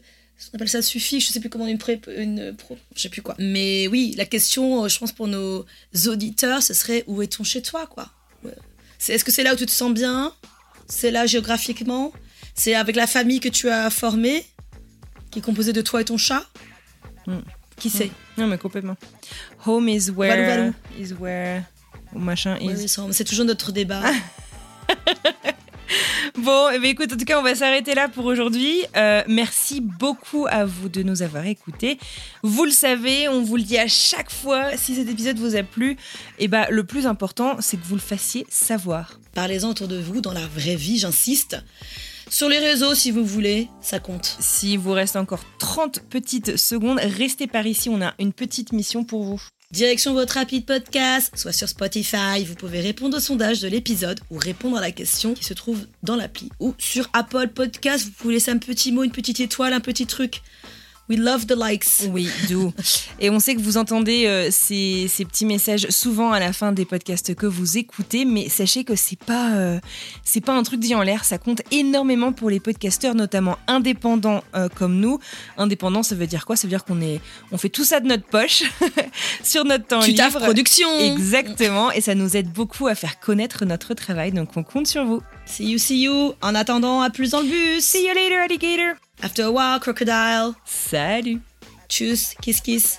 S3: on appelle ça suffixe, je sais plus comment une pré, une pro, je sais plus quoi. Mais oui, la question, euh, je pense pour nos auditeurs, ce serait où est-on chez toi, quoi? Est-ce que c'est là où tu te sens bien? C'est là géographiquement? C'est avec la famille que tu as formée, qui est composée de toi et ton chat?
S2: Mm.
S3: Qui sait?
S2: Non, mais complètement. Home is where.
S3: valou.
S2: Is where. Machin is.
S3: oui, C'est toujours notre débat.
S2: Bon, eh bien, écoute, en tout cas, on va s'arrêter là pour aujourd'hui. Euh, merci beaucoup à vous de nous avoir écoutés. Vous le savez, on vous le dit à chaque fois, si cet épisode vous a plu, eh ben, le plus important, c'est que vous le fassiez savoir.
S3: Parlez-en autour de vous, dans la vraie vie, j'insiste. Sur les réseaux, si vous voulez, ça compte.
S2: Si vous reste encore 30 petites secondes, restez par ici, on a une petite mission pour vous.
S3: Direction votre rapide podcast, soit sur Spotify, vous pouvez répondre au sondage de l'épisode ou répondre à la question qui se trouve dans l'appli. Ou sur Apple Podcast, vous pouvez laisser un petit mot, une petite étoile, un petit truc. We love the likes.
S2: Oui, d'où. Et on sait que vous entendez euh, ces, ces, petits messages souvent à la fin des podcasts que vous écoutez, mais sachez que c'est pas euh, c'est pas un truc dit en l'air. Ça compte énormément pour les podcasteurs, notamment indépendants euh, comme nous. Indépendants, ça veut dire quoi? Ça veut dire qu'on est on fait tout ça de notre poche sur notre temps
S3: tu
S2: libre.
S3: production.
S2: Exactement. Et ça nous aide beaucoup à faire connaître notre travail. Donc on compte sur vous.
S3: See you, see you. En attendant, à plus dans le bus.
S2: See you later, alligator.
S3: After a while, crocodile.
S2: Salut.
S3: Tchuss, kiss kiss.